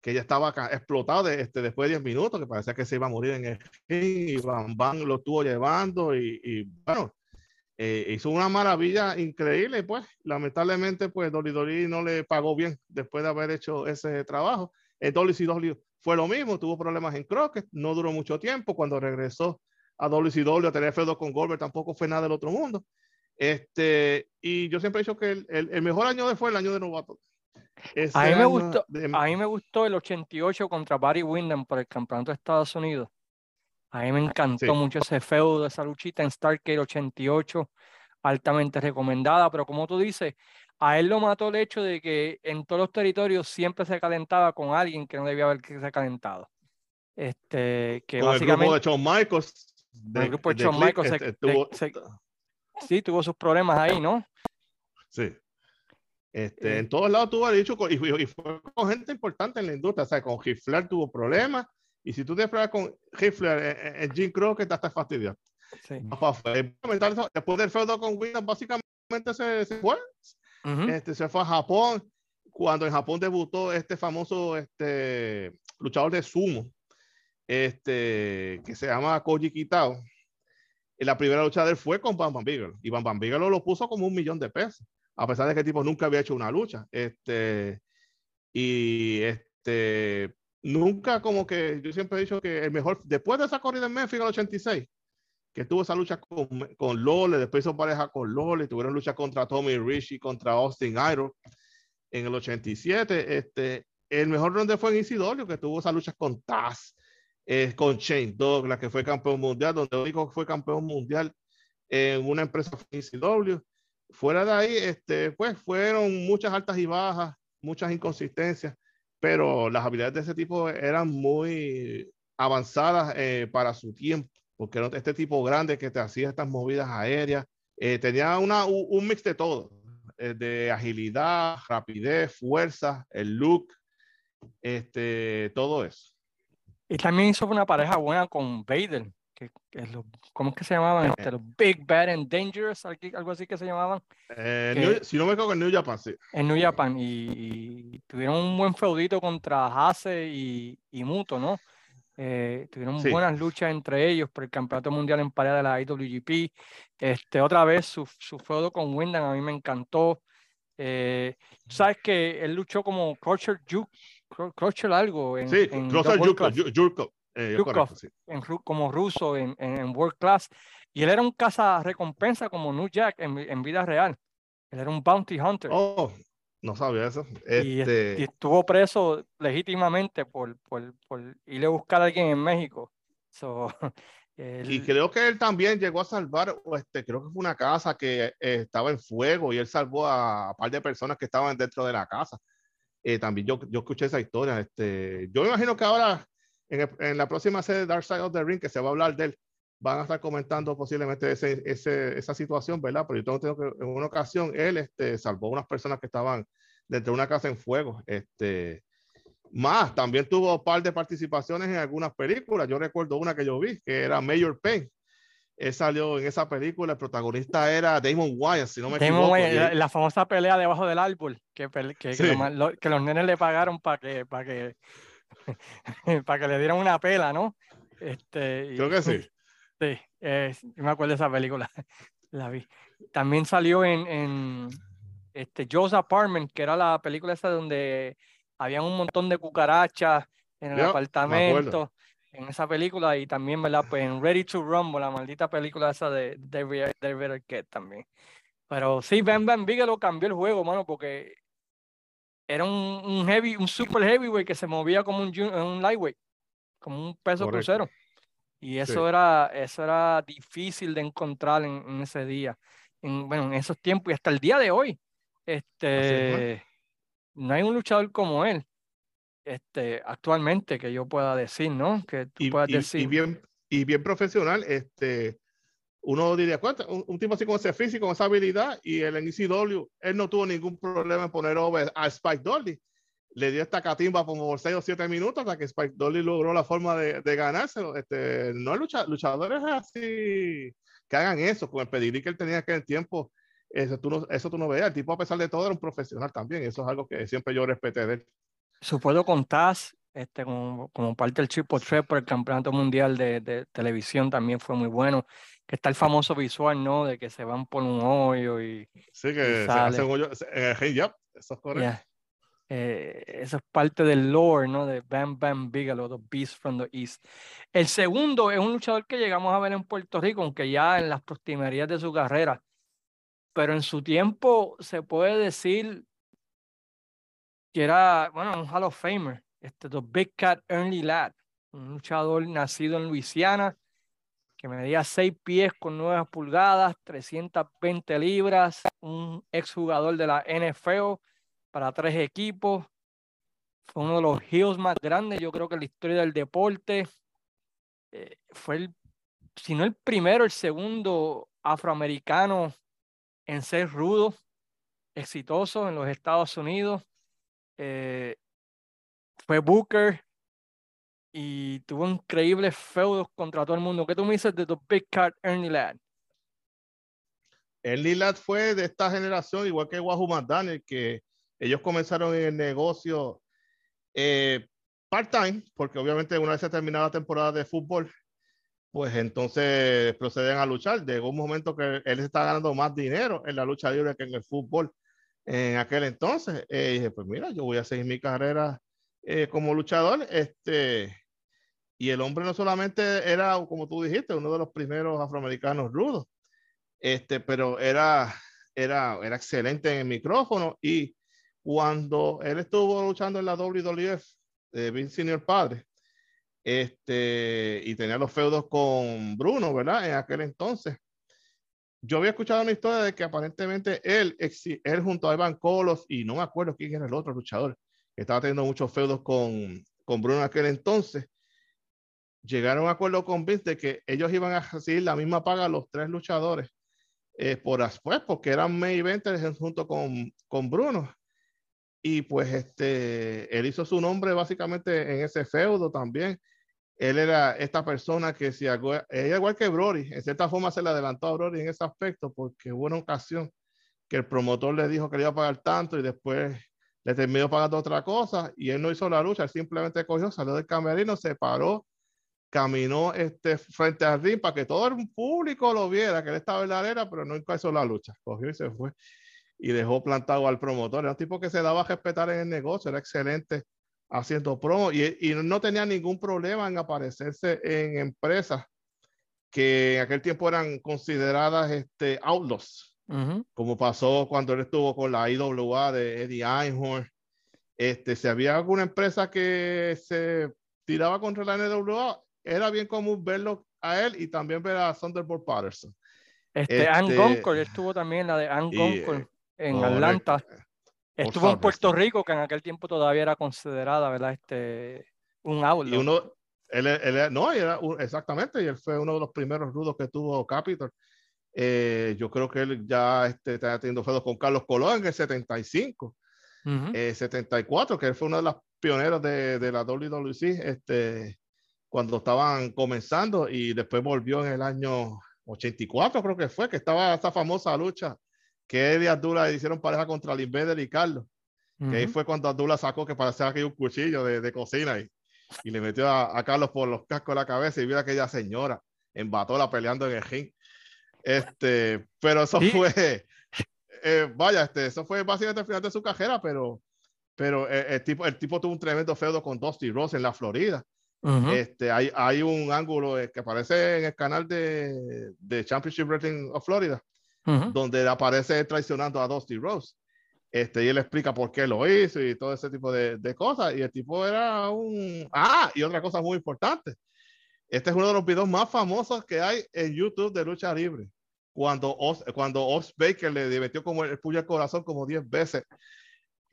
que ya estaba explotado este, después de 10 minutos, que parecía que se iba a morir en el ring, y Van Van lo estuvo llevando, y, y bueno, eh, hizo una maravilla increíble, pues lamentablemente pues Dolly Dolly no le pagó bien después de haber hecho ese trabajo. El eh, fue lo mismo, tuvo problemas en Crockett, no duró mucho tiempo, cuando regresó a WCW a tener feudo con Goldberg tampoco fue nada del otro mundo. Este, y yo siempre he dicho que el, el, mejor año de fue el año de novato. a mí, me gustó, a mí me gustó el 88 contra Barry Windham por el campeonato de Estados Unidos. A mí me encantó mucho ese feudo, esa luchita en Starcade 88, altamente recomendada, pero como tú dices, a él lo mató el hecho de que en todos los territorios siempre se calentaba con alguien que no debía haberse calentado. Este, que básicamente, el grupo de Shawn Michaels. el grupo de, Shawn Michaels este, tuvo, sí, tuvo sus problemas ahí, ¿no? Sí. Este, en todos lados tuvo dicho, y, y, fue con gente importante en la industria, o sea, con Hitler tuvo problemas, y si tú te pruebas con Hitler en, en Jim Crow, que estás fastidiado. Sí. Después del feudo con Windows, básicamente se, se fue. Este, se fue a Japón. Cuando en Japón debutó este famoso este, luchador de sumo, este, que se llama Koji Kitao. Y la primera lucha de él fue con Bam Bam Bigelow. Y Bam Bam Bigelow lo puso como un millón de pesos, a pesar de que el tipo nunca había hecho una lucha. Este, y este, nunca como que yo siempre he dicho que el mejor, después de esa corrida en Memphis en el 86, que tuvo esa lucha con, con Lole, después hizo pareja con Lole, tuvieron lucha contra Tommy Rich y contra Austin Idol en el 87. Este, el mejor ronde fue en Isidolio, que tuvo esa lucha con Taz, eh, con Shane Douglas, que fue campeón mundial, donde único fue campeón mundial en una empresa fue ICW. Fuera de ahí, este, pues fueron muchas altas y bajas, muchas inconsistencias pero las habilidades de ese tipo eran muy avanzadas eh, para su tiempo, porque este tipo grande que te hacía estas movidas aéreas, eh, tenía una, un mix de todo, eh, de agilidad, rapidez, fuerza, el look, este, todo eso. Y también hizo una pareja buena con Vader, ¿cómo es que se llamaban? Este, los Big Bad and Dangerous, algo así que se llamaban. Eh, si no me equivoco, en New Japan, sí. En New Japan, y, tuvieron un buen feudito contra Hase y, y Muto, ¿no? Eh, tuvieron buenas luchas entre ellos por el campeonato mundial en pareja de la IWGP. Este, otra vez su, su feudo con Wyndham a mí me encantó. Eh, sabes que él luchó como Crusher Juke, Crusher algo. En, sí, Crusher Juke, eh, como ruso en, en, World Class. Y él era un caza recompensa como New Jack en, en, vida real. Él era un bounty hunter. Oh, no sabía eso. Este... Y, estuvo preso legítimamente por, por, por, irle a buscar a alguien en México. Y creo que él también llegó a salvar, este, creo que fue una casa que eh, estaba en fuego y él salvó a un par de personas que estaban dentro de la casa. Eh, también yo, yo escuché esa historia. Este, yo me imagino que ahora en, la próxima serie de Dark Side of the Ring, que se va a hablar de él, van a estar comentando posiblemente ese, esa situación, ¿verdad? Pero yo tengo, que en una ocasión él este, salvó a unas personas que estaban dentro de una casa en fuego. Este, más, también tuvo un par de participaciones en algunas películas. Yo recuerdo una que yo vi, que era Mayor Payne. Él salió en esa película, el protagonista era Damon Wyatt, si no me equivoco. la, famosa pelea debajo del árbol, que, que, que, los nenes le pagaron para que, para que para que le dieran una pela, ¿no? Este, Creo que sí. Sí, me acuerdo de esa película, la vi. También salió en, en este, Joe's Apartment, que era la película esa donde había un montón de cucarachas en el apartamento, en esa película, y también, ¿verdad? Pues en Ready to Rumble, la maldita película esa de David Arquette también. Pero sí, Ben Ben Bigelow cambió el juego, mano, porque era un, heavy, un super heavyweight que se movía como un, un lightweight, como un peso crucero. Y eso, era, eso era difícil de encontrar en, ese día, en, bueno, en esos tiempos y hasta el día de hoy. Este, ¿no? hay un luchador como él este, actualmente que yo pueda decir, ¿no? Que tú puedas decir. Y bien, y bien profesional, este, uno diría, ¿cuánto? Un, tipo así con ese físico, con esa habilidad, y el en ECW, él no tuvo ningún problema en poner over a Spike Dolly. Le dio esta catimba como 6 o 7 minutos hasta que Spike Dolly logró la forma de, de ganárselo. Este, no hay lucha, luchadores así que hagan eso, con el pedigrí que él tenía que el tiempo. eso tú, no, eso tú no veías. El tipo, a pesar de todo, era un profesional también. Eso es algo que siempre yo respeté de él. Su pueblo con Taz, este, como, como parte del Triple Threat por el Campeonato Mundial de, de, Televisión, también fue muy bueno. Que está el famoso visual, ¿no? De que se van por un hoyo y. Sí, que se hacen hoyo en el hey, yep, eso es correcto. Eh, eso es parte del lore, ¿no? De Bam Bam Bigelow, The Beast from the East. El segundo es un luchador que llegamos a ver en Puerto Rico, aunque ya en las proximerías de su carrera. Pero en su tiempo se puede decir que era, bueno, un Hall of Famer, este, The Big Cat Ernie Ladd, un luchador nacido en Luisiana, que medía 6 pies con 9 pulgadas, 320 libras, un exjugador de la NFL para tres equipos. Fue uno de los heels más grandes, yo creo que en la historia del deporte. Eh, fue el, si no el primero, el segundo afroamericano en ser rudo, exitoso en los Estados Unidos. Eh, fue Booker y tuvo increíbles feudos contra todo el mundo. ¿Qué tú me dices de tu Big Card Ernie Ladd? Ernie Ladd fue de esta generación, igual que Wahoo McDaniel, que ellos comenzaron en el negocio eh, part-time, porque obviamente una vez se terminaba la temporada de fútbol, pues entonces proceden a luchar. Llegó un momento que él está ganando más dinero en la lucha libre que en el fútbol en aquel entonces. Eh, dije, pues mira, yo voy a seguir mi carrera eh, como luchador. Este, y el hombre no solamente era, como tú dijiste, uno de los primeros afroamericanos rudos, este, pero era, era, era excelente en el micrófono y cuando él estuvo luchando en la WWF, eh, Vince Senior Padre, este, y tenía los feudos con Bruno, ¿verdad? En aquel entonces. Yo había escuchado una historia de que aparentemente él, él junto a Evan Colos, y no me acuerdo quién era el otro luchador, que estaba teniendo muchos feudos con, con Bruno en aquel entonces, llegaron a acuerdo con Vince de que ellos iban a recibir la misma paga a los tres luchadores eh, por después, porque eran main eventers junto con, con Bruno. Y pues este, él hizo su nombre básicamente en ese feudo también. Él era esta persona que si ella igual que Brody, en cierta forma se le adelantó a Brody en ese aspecto porque hubo una ocasión que el promotor le dijo que le iba a pagar tanto y después le terminó pagando otra cosa y él no hizo la lucha, él simplemente cogió, salió del camerino, se paró, caminó este, frente al ring para que todo el público lo viera, que él estaba en la arena, pero no hizo la lucha, cogió y se fue y dejó plantado al promotor. Era un tipo que se daba a respetar en el negocio, era excelente haciendo promo y, y no tenía ningún problema en aparecerse en empresas que en aquel tiempo eran consideradas este, outlaws, como pasó cuando él estuvo con la IWA de Eddie Einhorn. Este, si había alguna empresa que se tiraba contra la NWA, era bien común verlo a él y también ver a Thunderbolt Patterson. Este, Ann este, estuvo también la de Ann Goncourt en Atlanta. Estuvo en Puerto Rico, que en aquel tiempo todavía era considerada, ¿verdad? Este, un aula. Y uno, él, él, no, era, exactamente, y él fue uno de los primeros rudos que tuvo Capitol. Eh, yo creo que él ya este, está teniendo feudos con Carlos Colón en el 75, 74, eh, que él fue uno de los pioneros de, de la WWC este, cuando estaban comenzando y después volvió en el año 84, creo que fue, que estaba esa famosa lucha que Eddie Abdullah hicieron pareja contra Limber y Carlos. Que ahí fue cuando Abdullah sacó que parecía que un cuchillo de, de cocina y, y, le metió a, a, Carlos por los cascos de la cabeza y vio a aquella señora en batola peleando en el ring. Este, pero eso fue, eh, vaya, este, eso fue básicamente el final de su carrera, pero, pero el, el, tipo, el tipo tuvo un tremendo feudo con Dusty Rose en la Florida. este, hay, hay un ángulo eh, que aparece en el canal de, de Championship Wrestling of Florida, donde aparece traicionando a Dusty Rose. Este, y él explica por qué lo hizo y todo ese tipo de, de, cosas. Y el tipo era un... Ah, y otra cosa muy importante. Este es uno de los videos más famosos que hay en YouTube de lucha libre. Cuando Os, cuando Os Baker le metió como el puño al corazón como 10 veces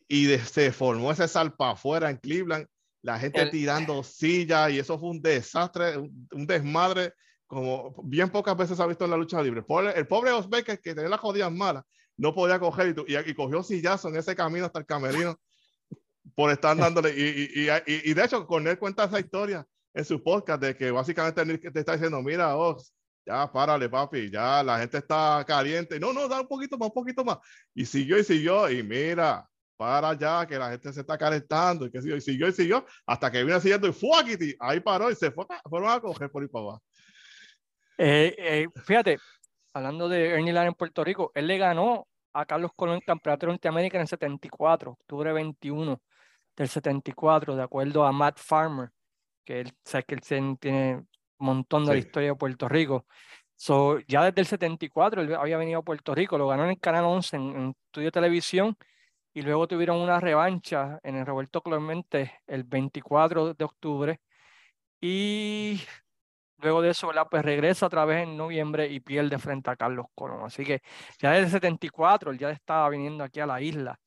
y se formó ese salpa afuera en Cleveland, la gente tirando sillas y eso fue un desastre, un, un desmadre como bien pocas veces ha visto en la lucha libre. el pobre Osbecker, que tenía las jodidas malas, no podía coger y, y, cogió sillazo en ese camino hasta el camerino por estar dándole. Y, y, y, de hecho, con él cuenta esa historia en su podcast de que básicamente te está diciendo: Mira, Os, ya párale, papi, ya la gente está caliente. No, no, da un poquito más, un poquito más. Y siguió y siguió, y mira, para allá, que la gente se está calentando, y que siguió y siguió y siguió, hasta que vino siguiendo y fue ahí paró y se fue, fueron a coger por ahí para abajo. Eh, eh, fíjate, hablando de Ernie Lara en Puerto Rico, él le ganó a Carlos Colón en Campeonato de Norteamérica en el 74, octubre 21 del 74, de acuerdo a Matt Farmer, que él, sabe que él tiene un montón de la historia de Puerto Rico. So, ya desde el 74 él había venido a Puerto Rico, lo ganó en el Canal 11 en, en Estudio Televisión y luego tuvieron una revancha en el Roberto Clemente el 24 de octubre y luego de eso, pues regresa otra vez en noviembre y pierde frente a Carlos Colón. Así que ya desde el 74 él ya estaba viniendo aquí a la isla.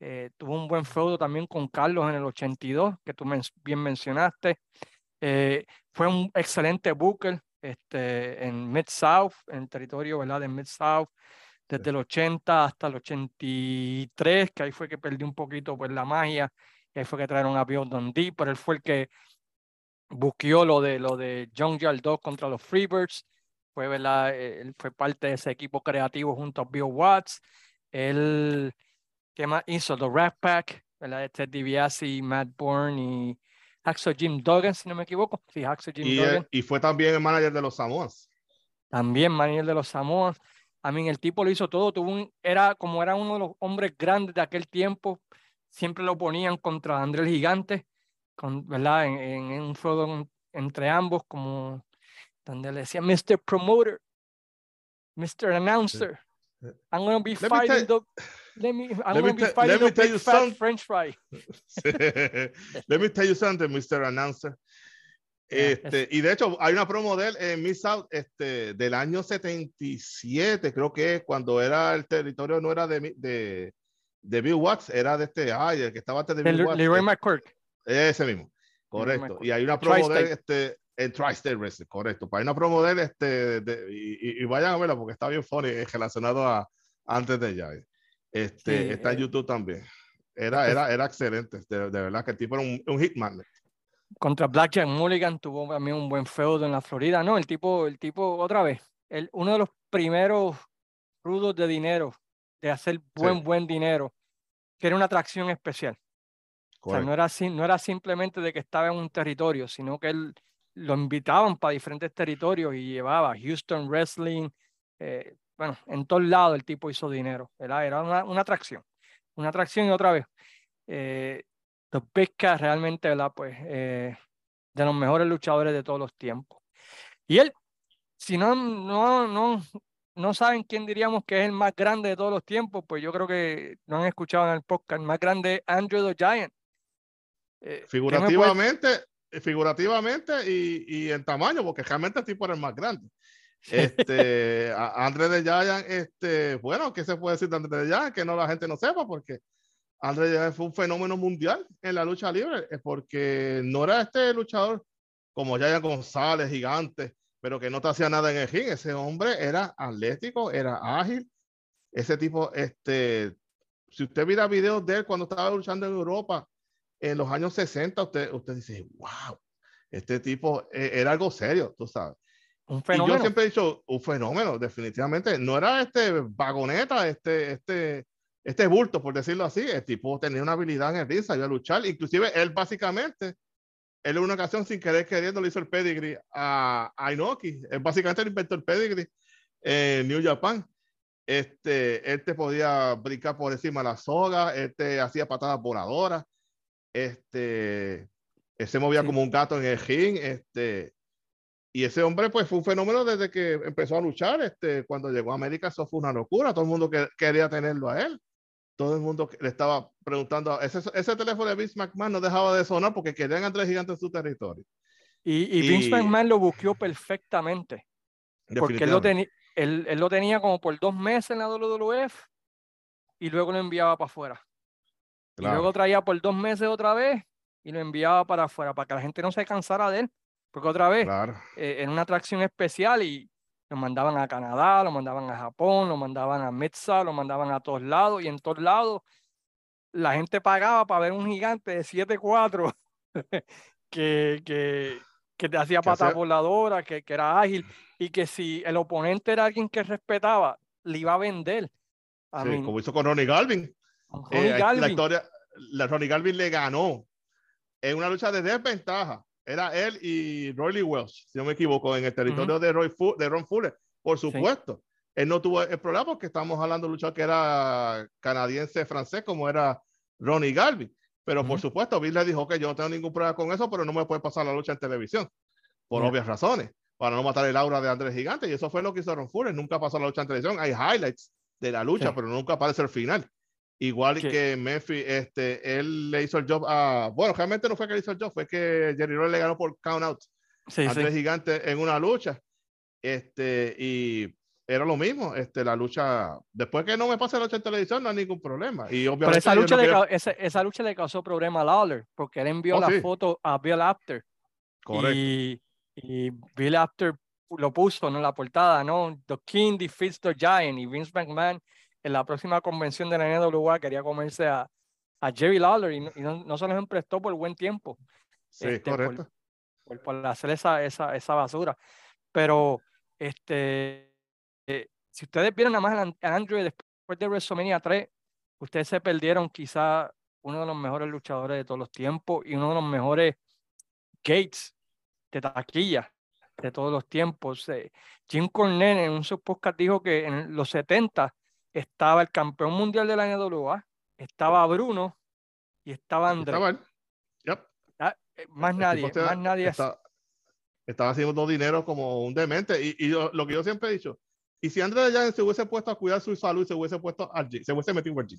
Eh, tuvo un buen feudo también con Carlos en el 82, que tú bien mencionaste. Eh, fue un excelente booker este, en Mid-South, en el territorio ¿verdad? de Mid-South desde el 80 hasta el 83, que ahí fue que perdió un poquito pues, la magia, y ahí fue que trajeron a Bill Dundee, pero él fue el que busquó lo de, lo de John 2 contra los Freebirds, fue, ¿verdad? él fue parte de ese equipo creativo junto a Bill Watts, él, ¿qué más hizo? The Rat Pack, ¿verdad? De Ted DiBiase, Matt Bourne y Haxo Jim Duggan, si no me equivoco. Sí, Haxo Jim y, Duggan. y fue también el manager de los Samoans. También manager de los Samoans. A mí el tipo lo hizo todo, tuvo un, era como era uno de los hombres grandes de aquel tiempo, siempre lo ponían contra André el Gigante, con, ¿verdad? En, un feudo entre ambos, como donde le decía Mr. Promoter, Mr. Announcer, I'm going to be fighting the... Let me, I'm going to be fighting the big fat French fry. let me tell you something, Mr. Announcer. Este, y de hecho, hay una promo de él en Miss South este, del año 77, creo que es cuando era el territorio, no era de, de, de Bill Watts, era de este, ay, el que estaba antes de Bill Watts. Leroy McCork. Ese mismo, correcto. Y hay una promo de este, en Tri-State Wrestling, correcto. Hay una promo de él, este, de, y, y, vayan a verla porque está bien funny, es relacionado a antes de ya. Este, está en eh, YouTube también. Era, era, era excelente, de, de, verdad que el tipo era un, un hitman contra Blackjack Mulligan tuvo también un buen feudo en la Florida, ¿no? El tipo, el tipo otra vez, el, uno de los primeros rudos de dinero, de hacer buen, buen dinero, que era una atracción especial. O sea, no era, no era simplemente de que estaba en un territorio, sino que él lo invitaban para diferentes territorios y llevaba Houston Wrestling, eh, bueno, en todos lados el tipo hizo dinero, Era una, una atracción, una atracción y otra vez. Eh, Big realmente, ¿verdad? Pues eh, de los mejores luchadores de todos los tiempos. Y él, si no, no, no, no saben quién diríamos que es el más grande de todos los tiempos, pues yo creo que no han escuchado en el podcast, el más grande Andrew the Giant. Eh, figurativamente, figurativamente y, y, en tamaño, porque realmente el tipo era el más grande. Este, André de Giant, este, bueno, ¿qué se puede decir de André de? Que no la gente no sepa, porque André fue un fenómeno mundial en la lucha libre, porque no era este luchador como Yaya González, gigante, pero que no te hacía nada en el ring. Ese hombre era atlético, era ágil. Ese tipo, este, si usted mira videos de él cuando estaba luchando en Europa en los años 60, usted, usted dice, wow, este tipo e, era algo serio, tú sabes. Un fenómeno. Y yo siempre he dicho, un fenómeno, definitivamente. No era este vagoneta, este, este, este bulto, por decirlo así, el tipo tenía una habilidad en el ring, sabía luchar. Inclusive él básicamente, él en una ocasión sin querer queriendo le hizo el pedigree a, a Inoki. Él básicamente le inventó el pedigree en New Japan. Este, él te podía brincar por encima de la soga, él te hacía patadas voladoras, este, él se movía como un gato en el ring, este, y ese hombre pues fue un fenómeno desde que empezó a luchar, este, cuando llegó a América eso fue una locura, todo el mundo que, quería tenerlo a él todo el mundo le estaba preguntando, ese, ese teléfono de Vince McMahon no dejaba de sonar porque querían entrar gigantes en su territorio. Y, y, Vince McMahon lo buscó perfectamente. Porque él lo, él, él lo, tenía como por dos meses en la WWF y luego lo enviaba para afuera. Y luego traía por dos meses otra vez y lo enviaba para afuera para que la gente no se cansara de él. Porque otra vez, eh, en una atracción especial y lo mandaban a Canadá, lo mandaban a Japón, lo mandaban a Metza, lo mandaban a todos lados y en todos lados la gente pagaba para ver un gigante de 7'4 que, que que te hacía pata voladora, que, que era ágil y que si el oponente era alguien que respetaba, le iba a vender. sí, como hizo con Ronnie Galvin. Ronnie eh, Galvin. La historia, la Ronnie Galvin le ganó en una lucha de desventaja. Era él y Roy Welsh, si no me equivoco, en el territorio de, Roy de Ron Fuller. Por supuesto, él no tuvo el problema porque estamos hablando de un luchador que era canadiense-francés, como era Ronnie Galvin. Pero por supuesto, Bill le dijo que yo no tengo ningún problema con eso, pero no me puede pasar la lucha en televisión, por obvias razones, para no matar el aura de Andrés Gigante. Y eso fue lo que hizo Ron Fuller. Nunca pasó la lucha en televisión. Hay highlights de la lucha, pero nunca aparece el final. Igual que Memphis, este, él le hizo el job a. Bueno, realmente no fue que le hizo el job, fue que Jerry Roy le ganó por count out a Andrés Gigante en una lucha. Este, y era lo mismo, este, la lucha, después que no me pase la lucha en televisión no hay ningún problema. Y obviamente esa lucha, le, esa, lucha le causó problema a Lawler, porque él envió oh, la foto a Bill After. Correcto. Y, y, Bill After lo puso en la portada, ¿no? The King defeats the Giant y Vince McMahon en la próxima convención de la NWA quería comerse a, a Jerry Lawler y, no, no, se los prestó por buen tiempo. Sí, este, correcto. Por, por, hacer esa, esa, esa basura. Pero este eh, si ustedes vieron nada más a Andrew después de WrestleMania 3, ustedes se perdieron quizá uno de los mejores luchadores de todos los tiempos y uno de los mejores gates de taquilla de todos los tiempos. Eh, Jim Cornette en un podcast dijo que en los 70 estaba el campeón mundial de la NWA, estaba Bruno y estaba André. Ah, eh, más nadie, más nadie. estaba haciendo dinero como un demente. Y, y lo que yo siempre he dicho, y si Andrés ya se hubiese puesto a cuidar su salud y se hubiese puesto al se hubiese metido al gym,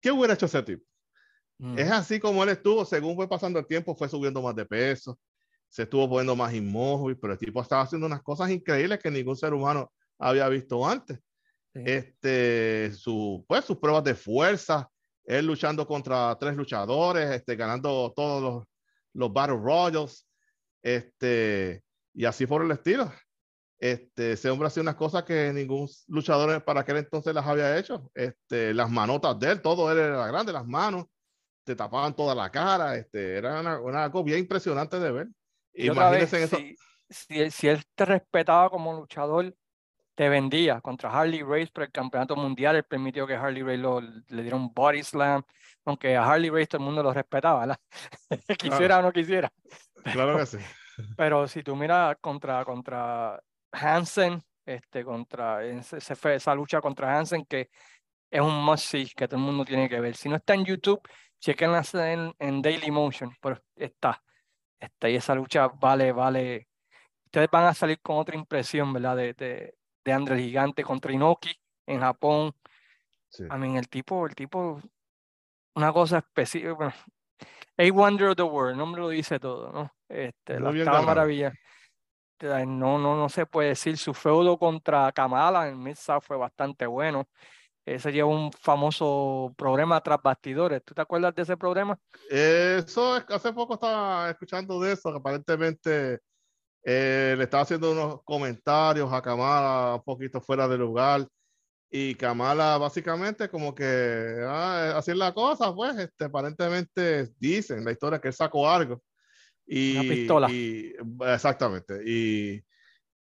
¿qué hubiera hecho ese tipo? Mm. Es así como él estuvo, según fue pasando el tiempo, fue subiendo más de peso, se estuvo poniendo más inmóvil, pero el tipo estaba haciendo unas cosas increíbles que ningún ser humano había visto antes. Este, su, pues, sus pruebas de fuerza, él luchando contra tres luchadores, este, ganando todos los, los Battle Royals, este, y así por el estilo. Este, ese hombre hacía unas cosas que ningún luchador para aquel entonces las había hecho. Este, las manotas de él, todo él era grande, las manos, te tapaban toda la cara. Este, era una, algo bien impresionante de ver. Imagínense eso. Si, si, él te respetaba como luchador, te vendía contra Harley Race por el campeonato mundial. Él permitió que Harley Race le diera un body slam, aunque a Harley Race todo el mundo lo respetaba, quisiera o no quisiera. Claro que sí. Pero si tú miras contra, contra Hansen, este, contra ese, fue esa lucha contra Hansen que es un must see que todo el mundo tiene que ver. Si no está en YouTube, chequenla en, en Daily Motion, pero está, está y esa lucha vale, vale. Ustedes van a salir con otra impresión, ¿verdad? De, de, de André Gigante contra Inoki en Japón. a mí el tipo, el tipo, una cosa específica. Bueno, A Wonder of the World, el nombre lo dice todo, ¿no? Este, la maravilla no, no, no se puede decir. Su feudo contra Kamala en mid fue bastante bueno. Ese lleva un famoso problema tras bastidores. ¿Tú te acuerdas de ese problema? Eso, hace poco estaba escuchando de eso, que aparentemente eh, le estaba haciendo unos comentarios a Kamala un poquito fuera de lugar. Y Kamala básicamente como que ah, así es la cosa, pues, este, aparentemente dicen la historia que él sacó algo y, Una pistola. exactamente. Y,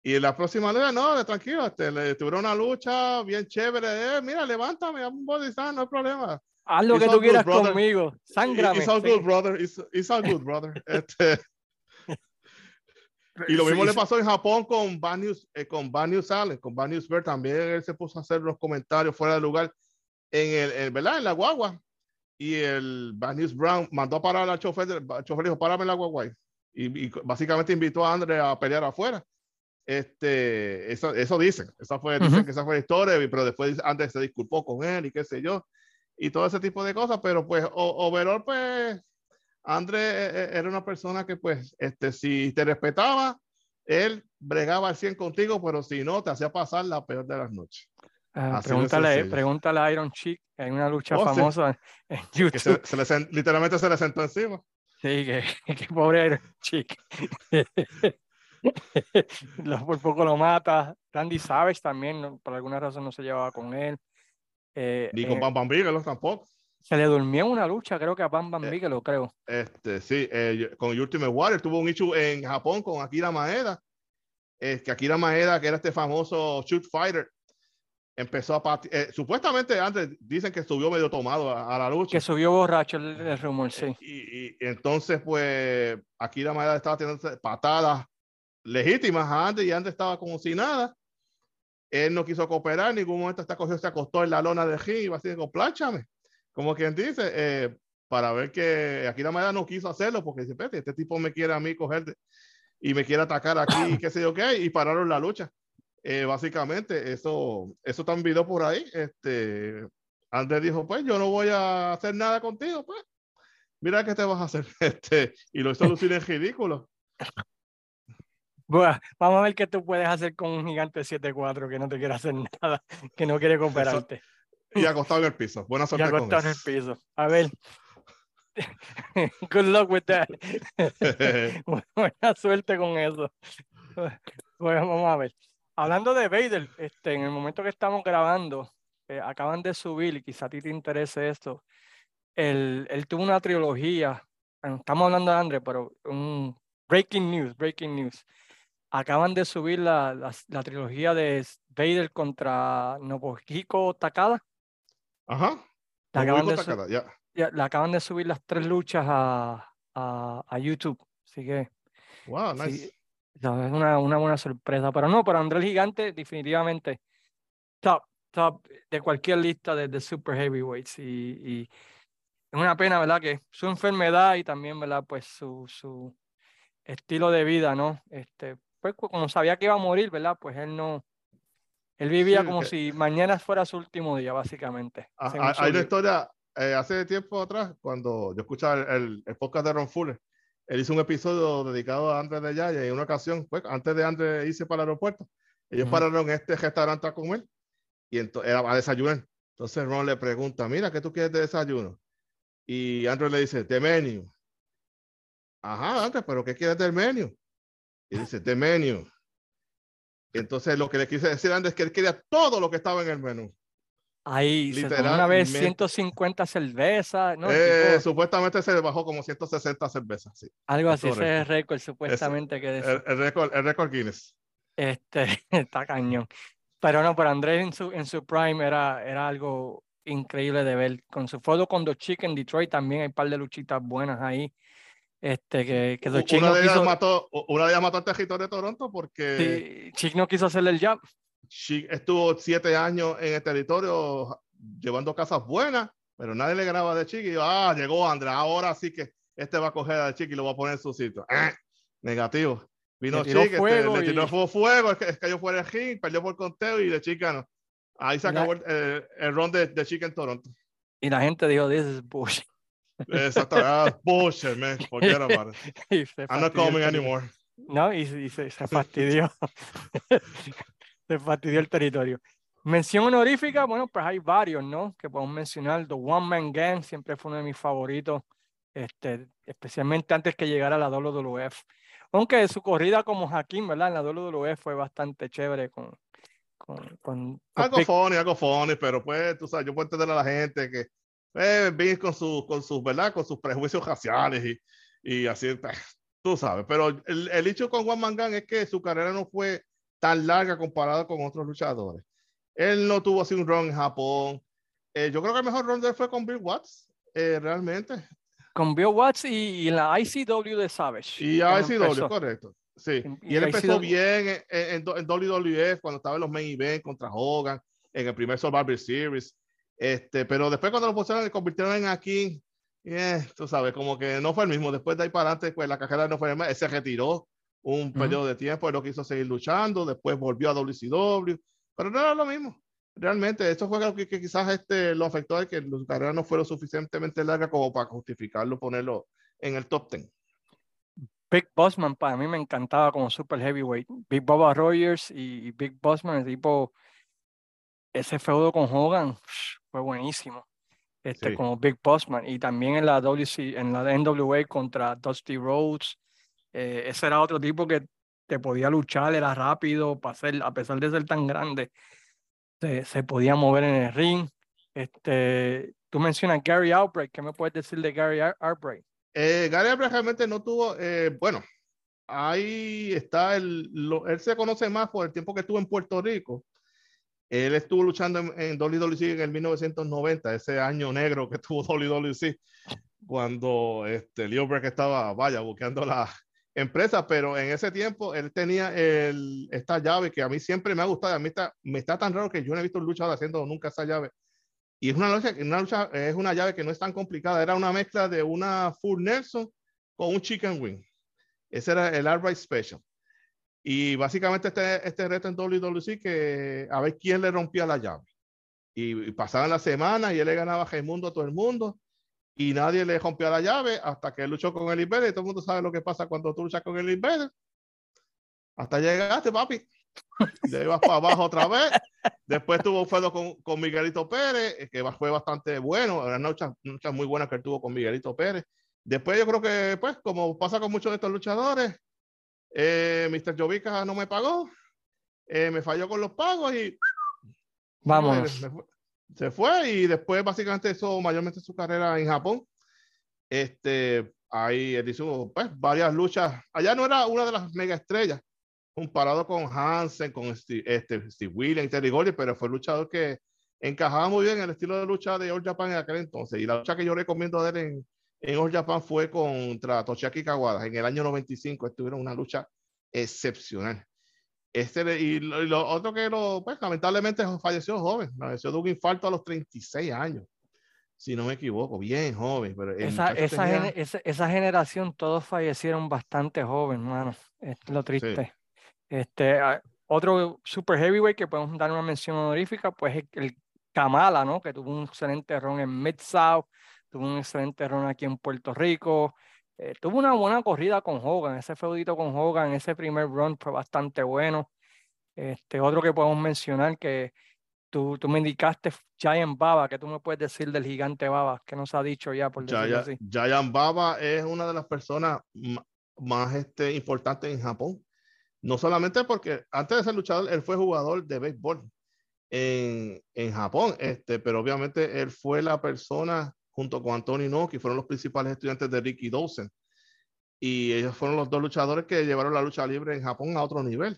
y la próxima vez, no, tranquilo, este, le tuvieron una lucha bien chévere. Eh, mira, levántame, un body no hay problema. Haz lo que tú quieras conmigo. Sangrame. It's all good, brother. It's, all good, brother. Este, y lo mismo le pasó en Japón con Banius, eh, con Banius Allen, con Banius Bear también. Él se puso a hacer los comentarios fuera de lugar en el, ¿verdad? En la guagua y el Bad Brown mandó a parar al chofer, el chofer dijo, párame la guagua y, y, básicamente invitó a André a pelear afuera. Este, eso, eso dicen, esa fue, dicen que esa fue la historia, pero después André se disculpó con él y qué sé yo, y todo ese tipo de cosas, pero pues overall, pues André eh, eh, era una persona que pues, este, si te respetaba, él bregaba al 100 contigo, pero si no, te hacía pasar la peor de las noches. Ah, pregúntale, pregúntale a Iron Chick, hay una lucha oh, famosa en YouTube. literalmente se le sentó encima. Sí, que, que pobre Iron Chick. por poco lo mata. Randy Savage también, por alguna razón no se llevaba con él. Eh, Ni con eh, Bam Bam tampoco. Se le durmió una lucha, creo que a Bam Bam Eh, lo creo. Este, sí, eh, con Ultimate Warrior tuvo un issue en Japón con Akira Maeda. Eh, que Akira Maeda, que era este famoso shoot fighter, empezó a pati- eh, supuestamente antes dicen que subió medio tomado a, a la lucha. Que subió borracho el, el rumor, sí. Y, y entonces, pues, Akira Maeda estaba teniendo patadas legítimas a Andy y Andy estaba como si nada. Él no quiso cooperar, en ningún momento esta cogió, se acostó en la lona de ring y va así, como, plánchame. Como quien dice, eh, para ver que Akira Maeda no quiso hacerlo porque dice, "Espérate, este tipo me quiere a mí coger y me quiere atacar aquí, qué sé yo qué, y pararon la lucha. Eh, básicamente, eso, eso está en video por ahí. Este, Andrés dijo, pues yo no voy a hacer nada contigo, pues. Mira qué te vas a hacer. Este, y lo hizo lucir en ridículo. Vamos a ver qué tú puedes hacer con un gigante 7-4 que no te quiere hacer nada, que no quiere cooperarte. Y acostado en el piso. Buena Y suerte con acostado en el eso. piso. A ver. Good luck with that. Buena suerte con eso. Bueno, vamos a ver. Hablando de Vader, este, en el momento que estamos grabando, eh, acaban de subir, y quizá a ti te interese esto, él, él tuvo una trilogía, estamos hablando de André, pero un breaking news, breaking news. Acaban de subir la, la, la trilogía de Vader contra Nobuhiko Takada. Ajá. La acaban, de Takada, ya. ya, la acaban de subir las tres luchas a, a, a YouTube. Así que Wow, nice. es una, una buena sorpresa. Pero no, para André el Gigante, definitivamente top, top de cualquier lista de, de super heavyweights. Y, y es una pena, ¿verdad? Que su enfermedad y también, ¿verdad? Pues su, su estilo de vida, ¿no? Este, pues cu- como sabía que iba a morir, ¿verdad? Pues él no. Él vivía Sí, como que- si mañana fuera su último día, básicamente. Ah, según ah, Hay una historia, eh, hace tiempo atrás, cuando yo escuchaba el, el- el podcast de Ron Fuller, él hizo un episodio dedicado a Andrés de Yaya y en una ocasión, pues, antes de Andrés irse para el aeropuerto, ellos Ujú. pararon en este restaurante a comer y ento- era a desayunar. Entonces Ron le pregunta, mira, ¿qué tú quieres de desayuno? Y Andrés le dice, de menú. Ajá, Andrés, pero ¿qué quieres del menú? Y dice, de menú. Entonces lo que le quise decir a Andrés es que él quería todo lo que estaba en el menú. Ahí, una vez Literalmente. 150 cervezas, ¿no? Eh, tipo- supuestamente se le bajó como 160 cervezas. Sí. algo es así, ese es el récord supuestamente que decía. El, el récord, el récord Guinness. Este, está cañón. Pero no, pero Andrés en su, en su prime era, era algo increíble de ver. Con su foto con Dos Chick en Detroit también hay un par de luchitas buenas ahí. Este, que, que Chick Una no de, quiso, mató, una de ellas mató al territorio de Toronto porque sí, Chick no quiso hacerle el jab. Chic estuvo siete años en el territorio llevando casas buenas, pero nadie le graba de Chic y yo, ah, llegó Andrés, ahora sí que este va a coger a Chic y lo va a poner en su sitio. Ah, negativo. Vino Le tiró Chic, este, fuego le tiró y- fuego, es que, es que cayó fuera del ring, perdió por conteo y de Chic ganó. Ahí se Y la- acabó el, el, el round de, de Chic en Toronto. Y la gente dijo, this is bullshit. Exacto. Ah, bullshit, man. Forget about it. I'm not coming anymore. No, y, y se, se fastidió. se fastidió el territorio. Mención honorífica, bueno, pues hay varios, ¿no? Que podemos mencionar. The One Man Gang siempre fue uno de mis favoritos, este, especialmente antes que llegara a la WWF. Aunque su corrida como Hakim, ¿verdad? En la WWF fue bastante chévere con, con, con, con Algo Big- funny, algo funny, pero pues, tú sabes, yo puedo entender a la gente que eh, con, su, con sus, ¿verdad? Con sus prejuicios raciales y, y así, pues, tú sabes. Pero el, el hecho con Juan Mangán es que su carrera no fue tan larga comparada con otros luchadores. Él no tuvo así un run en Japón. Eh, yo creo que el mejor run de él fue con Bill Watts, eh, realmente. con Bill Watts y, y la ICW de Savage. Y ICW, empezó. correcto. Sí, En- y él y empezó ICW. bien en, en, en WWF cuando estaba en los main event contra Hogan, en el primer Survivor Series. Este, pero después cuando lo pusieron y convirtieron en aquí, eh, tú sabes, como que no fue el mismo. Después de ahí para adelante, pues la carrera no fue el mismo. Él se retiró un Ujú. periodo de tiempo, él no quiso seguir luchando, después volvió a WCW, pero no era lo mismo. Realmente, eso fue algo que, que quizás este, lo afectó a que su carrera no fue lo suficientemente larga como para justificarlo, ponerlo en el top 10. Big Bossman para mí me encantaba como super heavyweight. Big Baba Rogers y Big Bossman, el tipo, ese feudo con Hogan fue buenísimo. Este, Sí. como Big Bossman. Y también en la WC, en la NWA contra Dusty Rhodes. eh, ese era otro tipo que te podía luchar, era rápido, para ser, a pesar de ser tan grande, se, se podía mover en el ring. Este, tú mencionas Gary Outbreak, ¿qué me puedes decir de Gary Outbreak? Eh, Gary Outbreak realmente no tuvo, eh, bueno, ahí está, el, él se conoce más por el tiempo que estuvo en Puerto Rico. Él estuvo luchando en, en WWE en el 1990, ese año negro que tuvo WWE, cuando este, Leo Breck estaba, vaya, buscando la empresa, pero en ese tiempo él tenía el, esta llave que a mí siempre me ha gustado, a mí está, me está tan raro que yo no he visto un luchador haciendo nunca esa llave. Y es una lucha, una lucha, es una llave que no es tan complicada, era una mezcla de una Full Nelson con un Chicken Wing. Ese era el Arbright Special. Y básicamente este, este reto en WWC que a ver quién le rompía la llave. Y, pasaban las semanas y él le ganaba a Raimundo a todo el mundo y nadie le rompía la llave hasta que luchó con el Invader. Y todo el mundo sabe lo que pasa cuando tú luchas con el Invader. Hasta llegaste, papi. Le ibas para abajo otra vez. Después tuvo un feudo con, con, Miguelito Pérez, eh, que fue bastante bueno. Era una lucha, muy buena que él tuvo con Miguelito Pérez. Después yo creo que, pues, como pasa con muchos de estos luchadores, eh, Mr. Jovica no me pagó, eh, me falló con los pagos y vamos se fue y después básicamente eso mayormente su carrera en Japón. Este, ahí él hizo pues, varias luchas. Allá no era una de las mega estrellas, comparado con Hansen, con Steve, este, Steve Williams Terry Gordy, pero fue luchador que encajaba muy bien en el estilo de lucha de All Japan en aquel entonces. Y la lucha que yo recomiendo de él en, en All Japan fue contra Toshiaki Kawada. En el año 95 estuvieron una lucha excepcional. Este, y lo, otro que lo, pues, lamentablemente falleció joven, falleció de un infarto a los 36 años, si no me equivoco, bien joven. Pero esa, esa, esa, generación, todos fallecieron bastante joven, hermano. Es lo triste. Este, otro super heavyweight que podemos dar una mención honorífica, pues el Kamala, ¿no? Que tuvo un excelente ron en Mid-South, tuvo un excelente ron aquí en Puerto Rico. Eh, tuvo una buena corrida con Hogan, ese feudito con Hogan, ese primer run fue bastante bueno. Este, otro que podemos mencionar que tú, tú me indicaste Giant Baba, que tú me puedes decir del gigante Baba, que nos ha dicho ya por decirlo Giant, así. Giant Baba es una de las personas más este, importantes en Japón. No solamente porque antes de ser luchador, él fue jugador de béisbol en, en Japón, este, pero obviamente él fue la persona junto con Anthony Noki, fueron los principales estudiantes de Ricky Dawson. Y ellos fueron los dos luchadores que llevaron la lucha libre en Japón a otro nivel.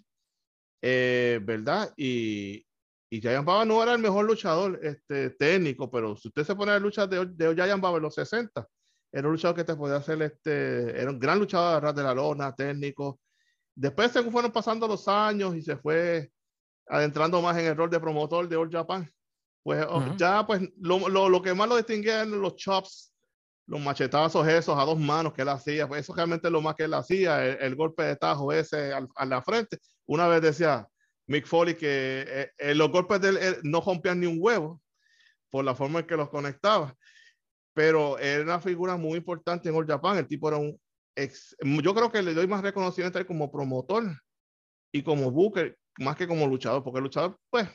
Eh, ¿Verdad? Y, y Giant Baba no era el mejor luchador este, técnico, pero si usted se pone a luchar de, de Giant Baba en los 60, era un luchador que te podía hacer, este, era un gran luchador de la lona, técnico. Después, según fueron pasando los años y se fue adentrando más en el rol de promotor de All Japan, pues oh, ya, pues lo, lo, lo, que más lo distinguía eran los chops, los machetazos esos a dos manos que él hacía. Pues eso realmente es lo más que él hacía, el, golpe de tajo ese a la frente. Una vez decía Mick Foley que eh, eh, los golpes de él eh, no rompían ni un huevo por la forma en que los conectaba. Pero era una figura muy importante en All Japan. El tipo era un ex, yo creo que le doy más reconocimiento como promotor y como booker más que como luchador, porque el luchador, pues,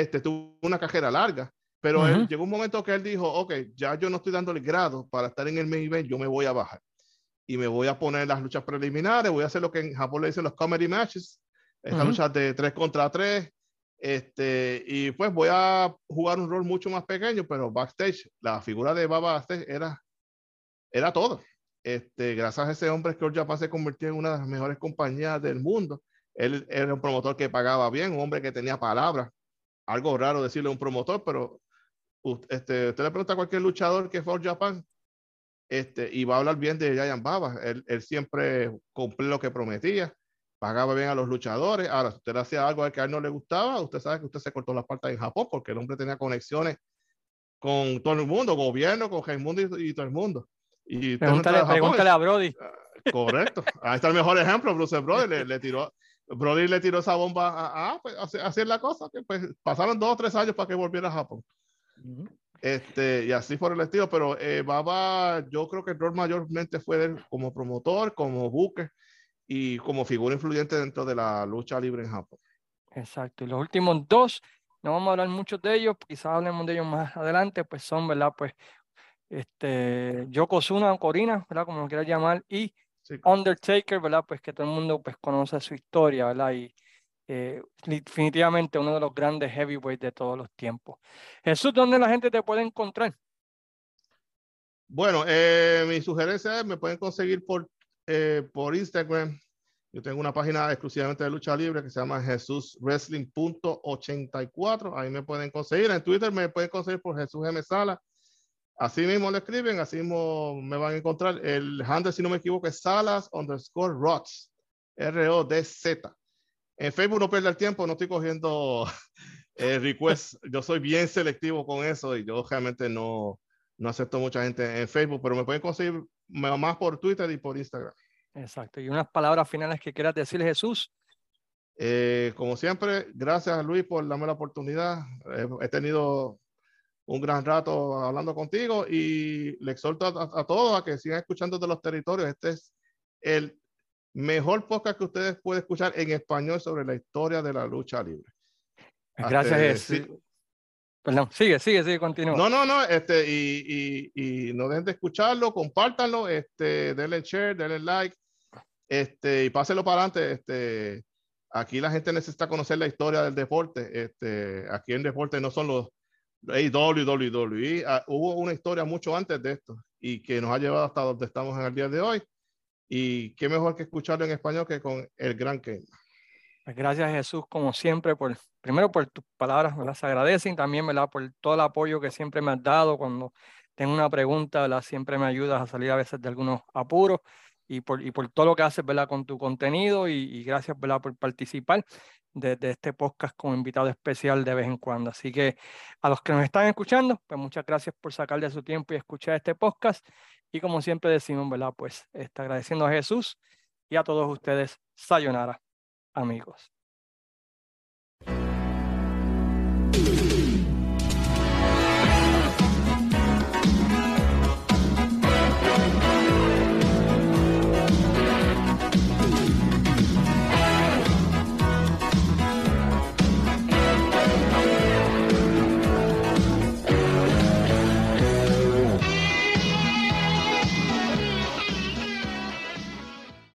este, tuvo una cajera larga, pero él, llegó un momento que él dijo, ok, ya yo no estoy dándole grado para estar en el main event, yo me voy a bajar y me voy a poner las luchas preliminares, voy a hacer lo que en Japón le dicen los comedy matches, estas luchas de 3 contra 3, este, y pues voy a jugar un rol mucho más pequeño, pero backstage, la figura de Baba backstage era, era todo. Este, gracias a ese hombre que hoy ya se convirtió en una de las mejores compañías del mundo. Él era un promotor que pagaba bien, un hombre que tenía palabras, algo raro decirle a un promotor, pero este, usted le pregunta a cualquier luchador que fue a Japan este, y va a hablar bien de Giant Baba. Él, él, siempre cumplió lo que prometía, pagaba bien a los luchadores. Ahora, si usted hacía algo que a él no le gustaba, usted sabe que usted se cortó la parte en Japón porque el hombre tenía conexiones con todo el mundo, gobierno, con Raimundo y, y todo el mundo. Y pregúntale, pregúntale a Brody. Correcto. Ahí está el mejor ejemplo. Bruce Brody le, le tiró, Brody le tiró esa bomba a, a, pues, hacer la cosa, que pues pasaron dos o tres años para que volviera a Japón. este, y así por el estilo, pero eh, Baba, yo creo que el rol mayormente fue como promotor, como buque y como figura influyente dentro de la lucha libre en Japón. Exacto, y los últimos dos, no vamos a hablar mucho de ellos, quizás hablemos de ellos más adelante, pues son, ¿verdad? Pues este, Yokozuna Corina, ¿verdad? Como lo quieras llamar, y Undertaker, ¿verdad? Pues que todo el mundo pues conoce su historia, ¿verdad? Y eh, definitivamente uno de los grandes heavyweights de todos los tiempos. Jesús, ¿dónde la gente te puede encontrar? Bueno, eh, mi sugerencia es, me pueden conseguir por, eh, por Instagram. Yo tengo una página exclusivamente de lucha libre que se llama jesuswrestling.84. Ahí me pueden conseguir. En Twitter me pueden conseguir por Jesús M. Sala. Así mismo le escriben, así mismo me van a encontrar. El handle, si no me equivoco, es Salas underscore Rods. R-O-D-Z. En Facebook no pierda el tiempo, no estoy cogiendo eh, requests. Yo soy bien selectivo con eso y yo realmente no, no acepto mucha gente en Facebook, pero me pueden conseguir más por Twitter y por Instagram. Exacto. Y unas palabras finales que quieras decir, Jesús. Eh, como siempre, gracias Luis por darme la oportunidad. he tenido un gran rato hablando contigo y le exhorto a, a, todos a que sigan escuchando de los territorios. Este es el mejor podcast que ustedes pueden escuchar en español sobre la historia de la lucha libre. Gracias, este, sí. Perdón, sigue, sigue, sigue, continúa. No, no, no, este, y, y, y, no dejen de escucharlo, compártanlo, este, denle share, denle like, este, y pásenlo para adelante, este, aquí la gente necesita conocer la historia del deporte, este, aquí en deporte no son los WWE, ah, hubo una historia mucho antes de esto y que nos ha llevado hasta donde estamos en el día de hoy. Y qué mejor que escucharlo en español que con el gran Ken. Pues gracias Jesús, como siempre, por primero por tus palabras, me las agradecen, también ¿verdad? por todo el apoyo que siempre me has dado cuando tengo una pregunta, ¿verdad? siempre me ayudas a salir a veces de algunos apuros y por, y por todo lo que haces ¿verdad? con tu contenido y, y gracias ¿verdad? por participar de, este podcast como invitado especial de vez en cuando. Así que a los que nos están escuchando, pues muchas gracias por sacar de su tiempo y escuchar este podcast. Y como siempre decimos, ¿verdad? Pues está agradeciendo a Jesús y a todos ustedes, sayonara, amigos.